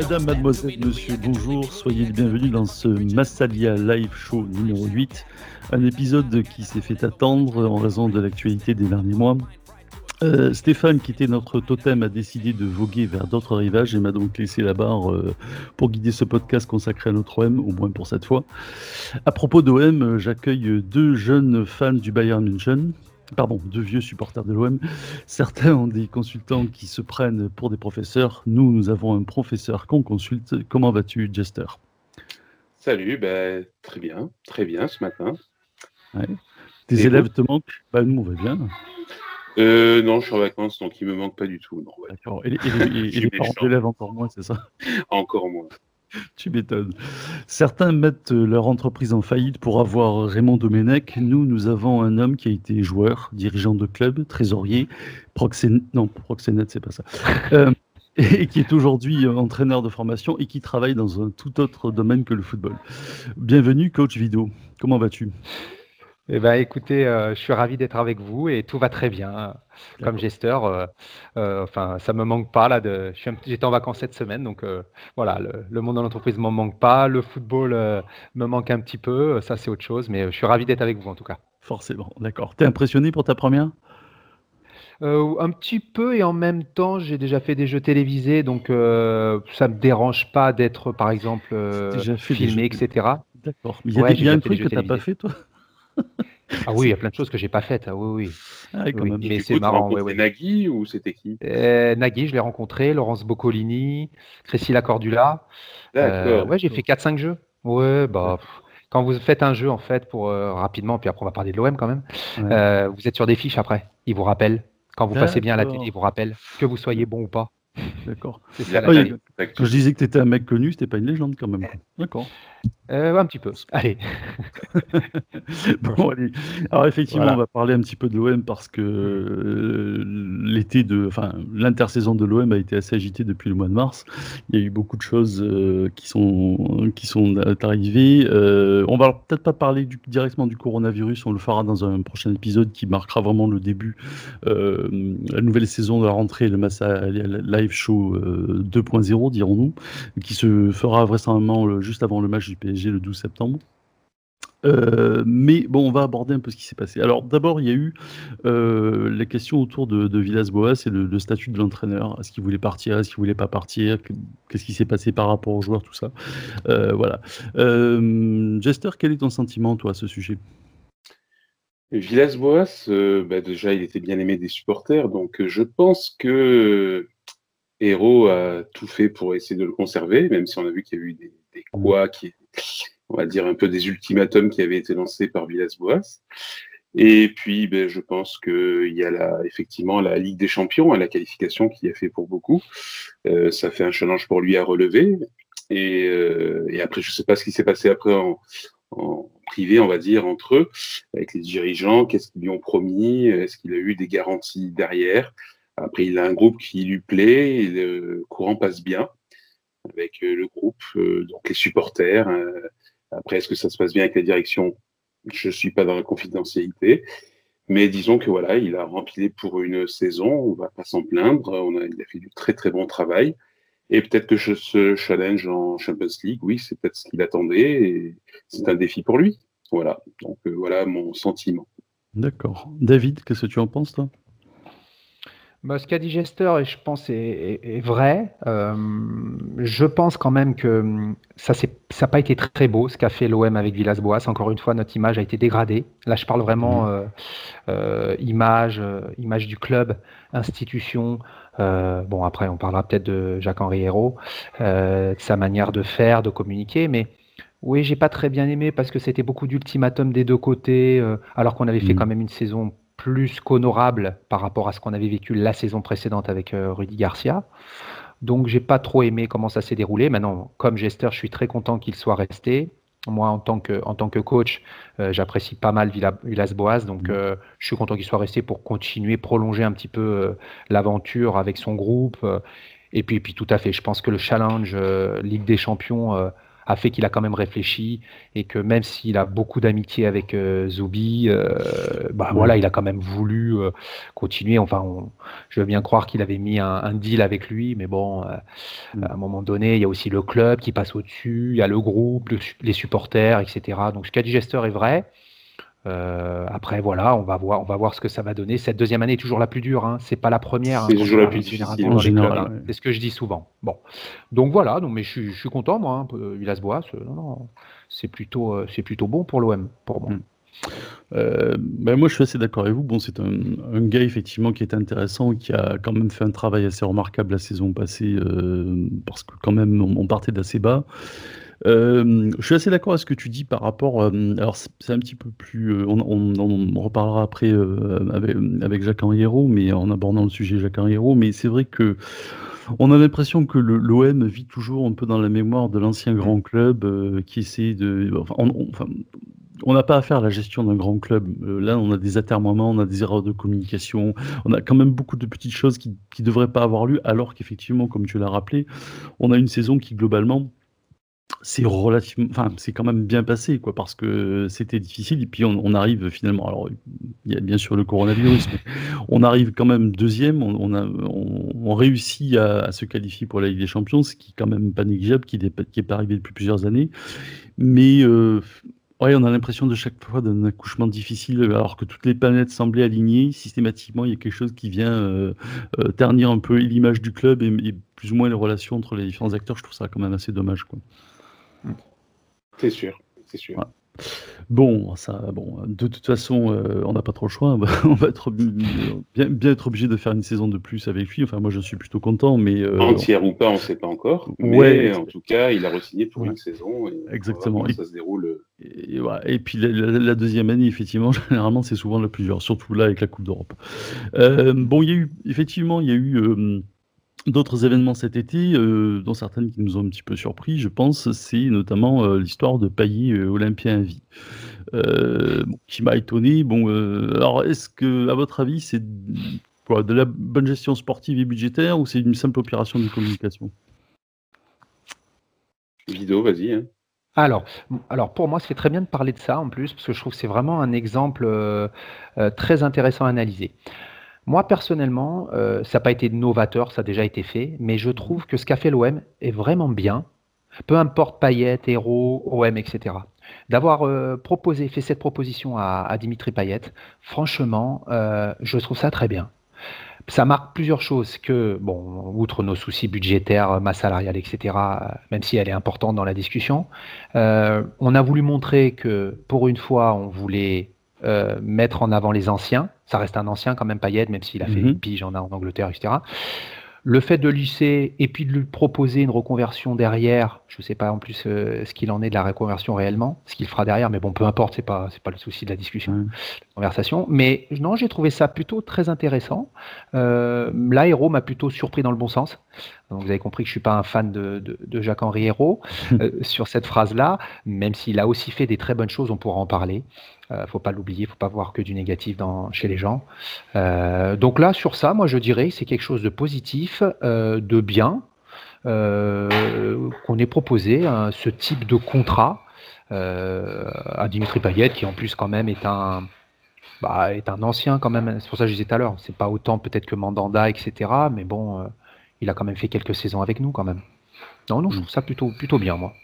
Madame, mademoiselle, monsieur, bonjour, soyez les bienvenus dans ce Massalia Live Show numéro 8, un épisode qui s'est fait attendre en raison de l'actualité des derniers mois. Euh, Stéphane, qui était notre totem, a décidé de voguer vers d'autres rivages et m'a donc laissé la barre euh, pour guider ce podcast consacré à notre OM, au moins pour cette fois. À propos d'OM, j'accueille deux jeunes fans du Bayern München, pardon, deux vieux supporters de l'OM. Certains ont des consultants qui se prennent pour des professeurs. Nous, nous avons un professeur qu'on consulte. Comment vas-tu, Jester? Salut, ben, très bien, très bien ce matin. Tes élèves te manquent? Bah, Nous, on va bien. Euh, non, je suis en vacances, donc il me manque pas du tout. D'accord. Et, les parents d'élèves encore moins, c'est ça? Encore moins. Tu m'étonnes. Certains mettent leur entreprise en faillite pour avoir Raymond Domenech. Nous, nous avons un homme qui a été joueur, dirigeant de club, trésorier, proxénète, non, proxénète, c'est pas ça, euh, et qui est aujourd'hui entraîneur de formation et qui travaille dans un tout autre domaine que le football. Bienvenue, coach vidéo. Comment vas-tu? Eh ben, écoutez, euh, je suis ravi d'être avec vous et tout va très bien. Comme gesteur, euh, euh, enfin, ça me manque pas là. De, j'étais en vacances cette semaine, donc voilà, le, monde de l'entreprise m'en manque pas. Le football me manque un petit peu. Ça, c'est autre chose, mais je suis ravi d'être avec vous en tout cas. Forcément, d'accord. T'es impressionné pour ta première? Un petit peu et en même temps, j'ai déjà fait des jeux télévisés, donc ça me dérange pas d'être, par exemple, filmé, etc. D'accord. Mais il y a, bien un truc que tu n'as pas fait, toi? Ah oui, il y a plein de choses que j'ai pas faites. Ah oui, oui. Ah mais c'est marrant. Ouais, Nagui ou c'était qui? Euh, Nagui, je l'ai rencontré. Laurence Boccolini, Crescilla Cordula. Euh, ouais, j'ai fait 4-5 jeux. Ouais, bah. Quand vous faites un jeu, en fait, pour euh, rapidement, puis après on va parler de l'OM quand même, vous êtes sur des fiches après. Ils vous rappellent. Quand vous passez bien à la télé, ils vous rappellent que vous soyez bon ou pas. D'accord. Quand je disais que tu étais un mec connu, c'était pas une légende quand même. D'accord. Euh, un petit peu. Allez. bon, allez. Alors effectivement, on va parler un petit peu de l'OM parce que euh, l'été de, enfin, l'intersaison de l'OM a été assez agitée depuis le mois de mars. Il y a eu beaucoup de choses euh, qui sont qui sont arrivées. on va peut-être pas parler directement du coronavirus. On le fera dans un prochain épisode qui marquera vraiment le début, la nouvelle saison de la rentrée, le Massa Live Show 2.0, dirons-nous, qui se fera vraisemblablement juste avant le match PSG le 12 septembre. Euh, mais bon, on va aborder un peu ce qui s'est passé. Alors d'abord, il y a eu euh, les questions autour de, Villas-Boas et le, statut de l'entraîneur. Est-ce qu'il voulait partir? Est-ce qu'il voulait pas partir? Qu'est-ce qui s'est passé par rapport aux joueurs Tout ça? Euh, voilà. Jester, quel est ton sentiment, toi, à ce sujet? Villas-Boas, bah, déjà, il était bien aimé des supporters. Donc je pense que Héros a tout fait pour essayer de le conserver, même si on a vu qu'il y a eu des, quoi qui on va dire un peu des ultimatums qui avaient été lancés par Villas-Boas. Et puis, ben, je pense qu'il y a la, effectivement la Ligue des Champions, hein, la qualification qui a fait pour beaucoup. Euh, ça fait un challenge pour lui à relever. Et, euh, après, je ne sais pas ce qui s'est passé après en, privé, on va dire, entre eux, avec les dirigeants. Qu'est-ce qu'ils lui ont promis? Est-ce qu'il a eu des garanties derrière? Après, il a un groupe qui lui plaît le courant passe bien avec euh, le groupe, donc les supporters. Après, est-ce que ça se passe bien avec la direction Je ne suis pas dans la confidentialité. Mais disons que voilà, il a rempli pour une saison, on ne va pas s'en plaindre. Il a fait du très très bon travail. Et peut-être que ce challenge en Champions League, oui, c'est peut-être ce qu'il attendait. C'est un défi pour lui. Voilà. Donc euh, voilà mon sentiment. D'accord. David, qu'est-ce que tu en penses, toi? Bah, ce qu'a dit Gester, je pense, est, vrai. Euh, je pense quand même que hum, ça n'a pas été très beau ce qu'a fait l'OM avec Villas-Boas. Encore une fois, notre image a été dégradée. Là, je parle vraiment mmh. euh, euh, image, image du club, institution. bon, après, on parlera peut-être de Jacques-Henri Hérault, de sa manière de faire, de communiquer, mais oui, j'ai pas très bien aimé parce que c'était beaucoup d'ultimatums des deux côtés, alors qu'on avait fait mmh. quand même une saison plus qu'honorable par rapport à ce qu'on avait vécu la saison précédente avec euh, Rudy Garcia. Donc j'ai pas trop aimé comment ça s'est déroulé. Maintenant, comme gesteur, je suis très content qu'il soit resté. Moi, en tant que, en tant que coach, euh, j'apprécie pas mal Villas-Boas, donc mmh. euh, je suis content qu'il soit resté pour continuer, prolonger un petit peu l'aventure avec son groupe. et puis, puis tout à fait, je pense que le challenge Ligue des Champions a fait qu'il a quand même réfléchi et que même s'il a beaucoup d'amitié avec euh, Zoubi, bah voilà, il a quand même voulu continuer. Enfin, je veux bien croire qu'il avait mis un, deal avec lui, mais bon, mm. à un moment donné, il y a aussi le club qui passe au-dessus, il y a le groupe, les supporters, etc. Donc ce qu'a dit Gester est vrai. Euh, après, voilà, on va voir, on va voir ce que ça va donner. Cette deuxième année est toujours la plus dure. Hein. C'est pas la première. C'est hein, toujours la plus difficile en général. Hein. C'est ce que je dis souvent. Bon, donc voilà. Donc, mais je, suis, content, moi. Hein, Villas-Boas, c'est plutôt, euh, c'est plutôt bon pour l'OM, pour moi. Euh, ben moi, je suis assez d'accord avec vous. Bon, c'est un, gars effectivement qui est intéressant, qui a quand même fait un travail assez remarquable la saison passée, parce que quand même on, on partait d'assez bas. Euh, je suis assez d'accord avec ce que tu dis par rapport. Euh, alors, c'est un petit peu plus. Euh, on, on, reparlera après avec, avec Jacques Henriero, mais en abordant le sujet Jacques Henriero. Mais c'est vrai que on a l'impression que l'OM vit toujours un peu dans la mémoire de l'ancien grand club qui essaie de. Enfin, on n'a pas à faire la gestion d'un grand club. là, on a des atermoiements, on a des erreurs de communication, on a quand même beaucoup de petites choses qui ne devraient pas avoir lieu, alors qu'effectivement, comme tu l'as rappelé, on a une saison qui, globalement, c'est relativement, enfin, c'est quand même bien passé, quoi, parce que c'était difficile. Et puis on, arrive finalement. Alors, il y a bien sûr le coronavirus, mais on arrive quand même deuxième. On, a, on, réussit à, se qualifier pour la Ligue des Champions, ce qui est quand même pas négligeable, qui n'est pas arrivé depuis plusieurs années. Mais euh, ouais, on a l'impression de chaque fois d'un accouchement difficile, alors que toutes les planètes semblaient alignées. Systématiquement, il y a quelque chose qui vient euh, euh, ternir un peu l'image du club et, et, plus ou moins les relations entre les différents acteurs. Je trouve ça quand même assez dommage, quoi. C'est sûr, c'est sûr. Bon, ça, bon, de toute façon, euh, on n'a pas trop le choix. On va être bien, bien être obligé de faire une saison de plus avec lui. Enfin, moi, je suis plutôt content, mais euh, entière ou pas, on ne sait pas encore. Mais en tout cas, il a re-signé pour une saison. Exactement. Et, ça se déroule. Et, et puis la, deuxième année, effectivement, généralement, c'est souvent la plus dure, surtout là avec la Coupe d'Europe. Euh, bon, il y a eu, effectivement, il y a eu D'autres événements cet été, euh, dont certaines qui nous ont un petit peu surpris, je pense, c'est notamment euh, l'histoire de Payet euh, Olympien à vie, qui m'a étonné. Bon, alors est-ce que, à votre avis, c'est quoi, de la bonne gestion sportive et budgétaire ou c'est une simple opération de communication? Vidéo, vas-y. Hein. Alors, alors, pour moi, c'est très bien de parler de ça en plus, parce que je trouve que c'est vraiment un exemple très intéressant à analyser. Moi, personnellement, euh, ça n'a pas été novateur, ça a déjà été fait, mais je trouve que ce qu'a fait l'OM est vraiment bien, peu importe Payet, Héros, OM, etc. D'avoir euh, proposé, fait cette proposition à, Dimitri Payet, franchement, euh, je trouve ça très bien. Ça marque plusieurs choses que, bon, outre nos soucis budgétaires, masse salariale, etc., même si elle est importante dans la discussion, on a voulu montrer que, pour une fois, on voulait euh, mettre en avant les anciens. Ça reste un ancien quand même, Payet, même s'il a fait mhm. une pige en, en Angleterre, etc. Le fait de lisser et puis de lui proposer une reconversion derrière, je ne sais pas en plus euh, ce qu'il en est de la reconversion réellement, ce qu'il fera derrière, mais bon, peu importe, c'est pas c'est pas le souci de la discussion, de la conversation. Mais non, j'ai trouvé ça plutôt très intéressant. Euh, L'aéro m'a plutôt surpris dans le bon sens. Donc, vous avez compris que je suis pas un fan de, de, Jacques-Henri Hérault euh, sur cette phrase-là, même s'il a aussi fait des très bonnes choses, on pourra en parler. Euh, faut pas l'oublier, faut pas voir que du négatif dans, chez les gens. Euh, donc là, sur ça, moi, je dirais que c'est quelque chose de positif, de bien, qu'on ait proposé hein, ce type de contrat à Dimitri Payet, qui en plus quand même est un bah, est un ancien quand même. C'est pour ça que je disais tout à l'heure. C'est pas autant peut-être que Mandanda, etc. Mais bon, il a quand même fait quelques saisons avec nous quand même. Non, non, je trouve ça plutôt plutôt bien, moi.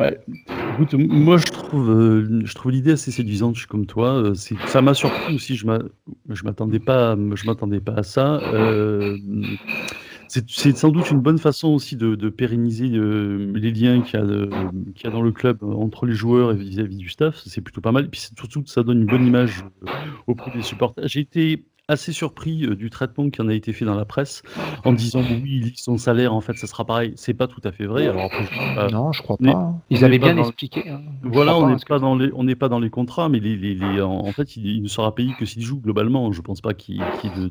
Ouais. Écoute, moi je trouve, euh, trouve l'idée assez séduisante. Je suis comme toi. Euh, ça m'a surpris aussi. Je m'attendais pas, pas à ça. Euh, c'est sans doute une bonne façon aussi de, pérenniser les liens qu'il y, a dans le club entre les joueurs et vis-à-vis du staff. C'est plutôt pas mal. Et puis surtout, ça donne une bonne image auprès des supporters. J'ai été assez surpris euh, du traitement qui en a été fait dans la presse en disant oui, son salaire, en fait, ça sera pareil. C'est pas tout à fait vrai. Alors après, non, je crois pas. Ils avaient bien expliqué. Hein. Voilà, on n'est pas, dans les, on n'est pas dans les contrats, mais les, les, en, fait, il, ne sera payé que s'il joue globalement. Je pense pas qu'il ait de,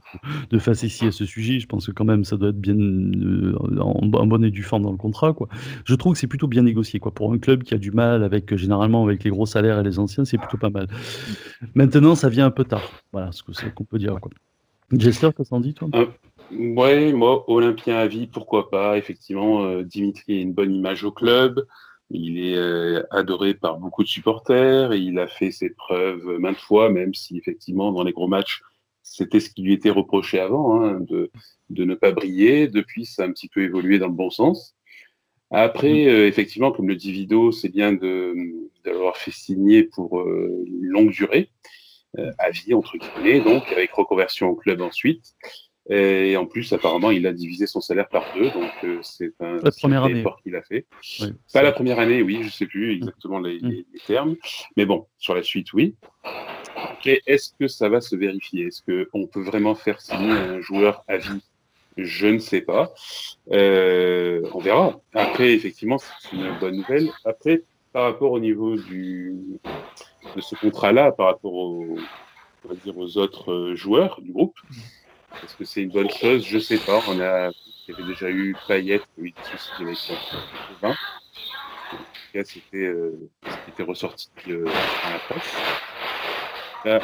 de facétie à ce sujet. Je pense que quand même, ça doit être bien euh, en, en bonne et due forme dans le contrat. Quoi. Je trouve que c'est plutôt bien négocié. Quoi. Pour un club qui a du mal avec, généralement, avec les gros salaires et les anciens, c'est plutôt pas mal. Maintenant, ça vient un peu tard. Voilà ce qu'on peut dire. Jester, t'as senti, toi? Euh, Ouais, moi, Olympien à vie, pourquoi pas. Effectivement, euh, Dimitri a une bonne image au club. Il est euh, adoré par beaucoup de supporters. il a fait ses preuves maintes fois, même si effectivement dans les gros matchs, c'était ce qui lui était reproché avant, hein, de, de, ne pas briller. Depuis, ça a un petit peu évolué dans le bon sens. Après, euh, effectivement, comme le dit Vido, c'est bien de, de l'avoir fait signer pour euh, une longue durée, à vie entre guillemets, donc avec reconversion au club ensuite. Et en plus, apparemment, il a divisé son salaire par deux, donc euh, c'est un effort qu'il a fait. pas la première année, oui, je ne sais plus exactement mm. les, termes, mais bon, sur la suite, oui. Est-ce que ça va se vérifier? Est-ce qu'on peut vraiment faire signer un joueur à vie? Je ne sais pas. Euh, on verra. Après, effectivement, c'est une bonne nouvelle. Après, par rapport au niveau du, de ce contrat-là, par rapport aux, on va dire aux autres euh, joueurs du groupe, est-ce que c'est une bonne chose? Je ne sais pas. On a, il y avait déjà eu Payet, qui a eu des soucis avec son 20. En tout cas, c'était euh, ce qui était ressorti euh, dans la presse. Là,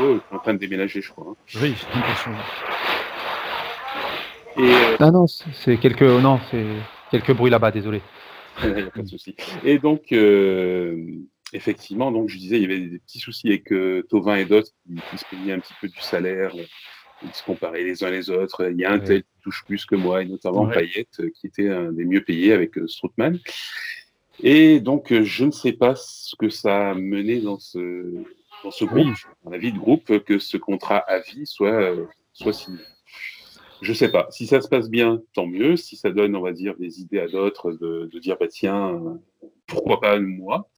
oh, est en train de déménager, je crois. Hein. Oui, j'ai l'impression. Et, euh... Ah non, c'est quelques, non, c'est quelques bruits là-bas, désolé. Il n'y a pas de souci. Et donc, euh, effectivement, donc je disais, il y avait des petits soucis avec euh, Tovin et d'autres qui, qui, se plaignaient un petit peu du salaire, ils se comparaient les uns les autres. Il y a un tel qui touche plus que moi, et notamment Payet, euh, qui était un des mieux payés avec euh, Stroutman. Et donc, euh, je ne sais pas ce que ça a mené dans ce, dans ce groupe, dans la vie de groupe, que ce contrat à vie soit, soit signé. Je ne sais pas. Si ça se passe bien, tant mieux. Si ça donne, on va dire, des idées à d'autres de, de, dire, bah, tiens, pourquoi pas moi?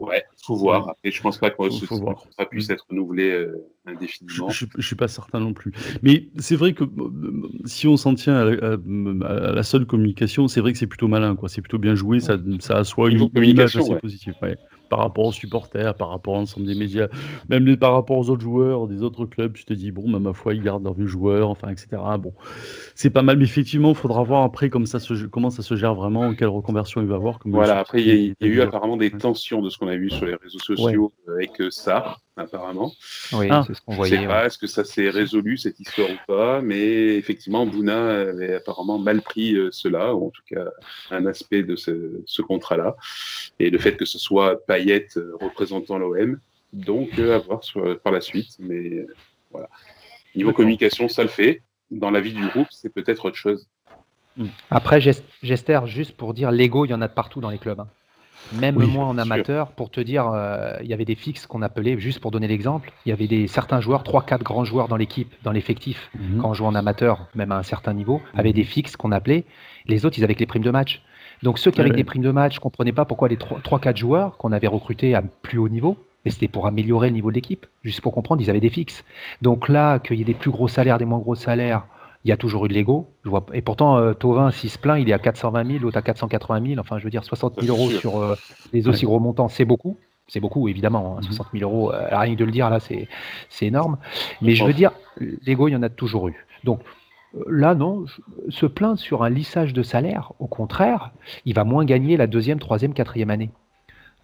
Ouais, faut voir. Après, je pense pas que ce contrat puisse être renouvelé euh, indéfiniment. Je, ne suis pas certain non plus. Mais c'est vrai que euh, si on s'en tient à, la seule communication, c'est vrai que c'est plutôt malin, quoi. C'est plutôt bien joué. Ça, ça assoit une, image assez positive. Ouais par rapport aux supporters, par rapport à l'ensemble des médias, même par rapport aux autres joueurs des autres clubs, tu te dis, bon, bah, ma foi, ils gardent leurs vieux joueurs, enfin, etc. Bon, c'est pas mal, mais effectivement, il faudra voir après comment ça, se, comment ça se gère vraiment, quelle reconversion il va avoir. voilà, après, il y, a, eu apparemment des tensions de ce qu'on a vu sur les réseaux sociaux avec ça, apparemment. Oui, ah. c'est ce qu'on voyait. Je sais pas, est-ce que ça s'est résolu, cette histoire ou pas, mais effectivement, Bouna avait apparemment mal pris euh, cela, ou en tout cas un aspect de ce, ce contrat-là, et le fait que ce soit pas euh, représentant l'OM. Donc, euh, à voir par la suite. Mais euh, voilà. Niveau communication, ça le fait. Dans la vie du groupe, c'est peut-être autre chose. Hmm. Après, Gester, juste pour dire, l'ego, il y en a de partout dans les clubs. Hein. Même moi en amateur, pour te dire, il y avait des fixes qu'on appelait, juste pour donner l'exemple, il y avait des, certains joueurs, 3-4 grands joueurs dans l'équipe, dans l'effectif, mhm. quand on jouait en amateur, même à un certain niveau, mhm. avaient des fixes qu'on appelait. Les autres, ils avaient les primes de match. Donc ceux qui avaient des primes de match ne comprenaient pas pourquoi les 3-4 joueurs qu'on avait recrutés à plus haut niveau, mais c'était pour améliorer le niveau de l'équipe, juste pour comprendre, ils avaient des fixes. Donc là, qu'il y ait des plus gros salaires, des moins gros salaires, il y a toujours eu de l'ego. Et pourtant, euh, Tovin, s'il se plaint, il est à 420 000, l'autre à 480 000. Enfin, je veux dire, 60 000 euros sur euh, les aussi gros montants, c'est beaucoup. C'est beaucoup, évidemment. 60 hein. 000 mhm. euros, euh, rien que de le dire, là, c'est énorme. Mais je veux dire, l'ego, il y en a toujours eu. Donc, Là, non, se plaindre sur un lissage de salaire, au contraire, il va moins gagner la deuxième, troisième, quatrième année.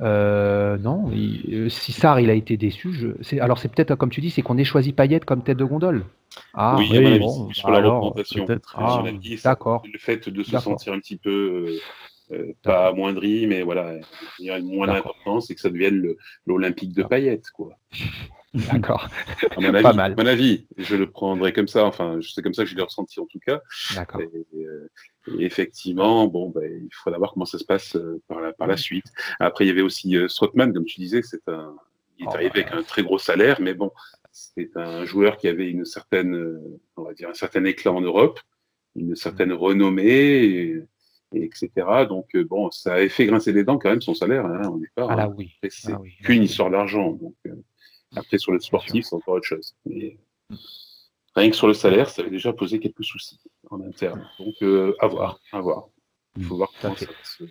Euh, non, euh, si Sarr il a été déçu, je, alors c'est peut-être comme tu dis, c'est qu'on ait choisi Payette comme tête de gondole. Ah, oui, oui bon, sur la représentation. Ah, d'accord. Le fait de se sentir un petit peu euh, pas amoindri, mais voilà, il y a moins d'importance et que ça devienne l'Olympique de Payette, quoi. D'accord. pas mal. À mon avis, je le prendrai comme ça. Enfin, c'est comme ça que je l'ai ressenti en tout cas. D'accord. Et, euh, effectivement, bon, ben, il faudra voir comment ça se passe euh, par, la, par la suite. Après, il y avait aussi euh, Strootman, comme tu disais, c'est un, il est oh, arrivé avec un très gros salaire, mais bon, c'est un joueur qui avait une certaine, on va dire, un certain éclat en Europe, une certaine renommée. etc. Donc, bon, ça avait fait grincer les dents quand même son salaire hein, au départ. Ah là, oui. C'est ah qu'une histoire d'argent. Donc, après, sur le sportif, c'est encore autre chose. Mais rien que sur le salaire, ça avait déjà posé quelques soucis en interne. Donc, euh, à voir, à voir. Il faut voir comment ça se...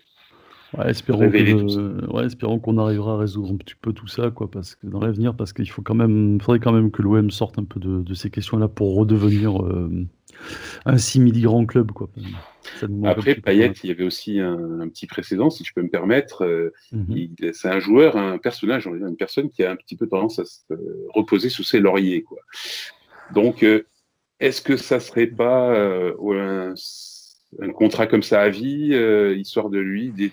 Ouais, espérons, qu'on arrivera à résoudre un petit peu tout ça, quoi, parce que dans l'avenir, parce qu'il faut quand même, faudrait quand même que l'OM sorte un peu de, ces questions-là pour redevenir euh, un simili-grand club, quoi. Après, Payet, il y avait aussi un, petit précédent, si je peux me permettre. Euh, mhm. C'est un joueur, un personnage, une personne qui a un petit peu tendance à se reposer sous ses lauriers. Quoi. Donc, euh, est-ce que ça serait pas euh, un contrat comme ça à vie, euh, histoire de lui, de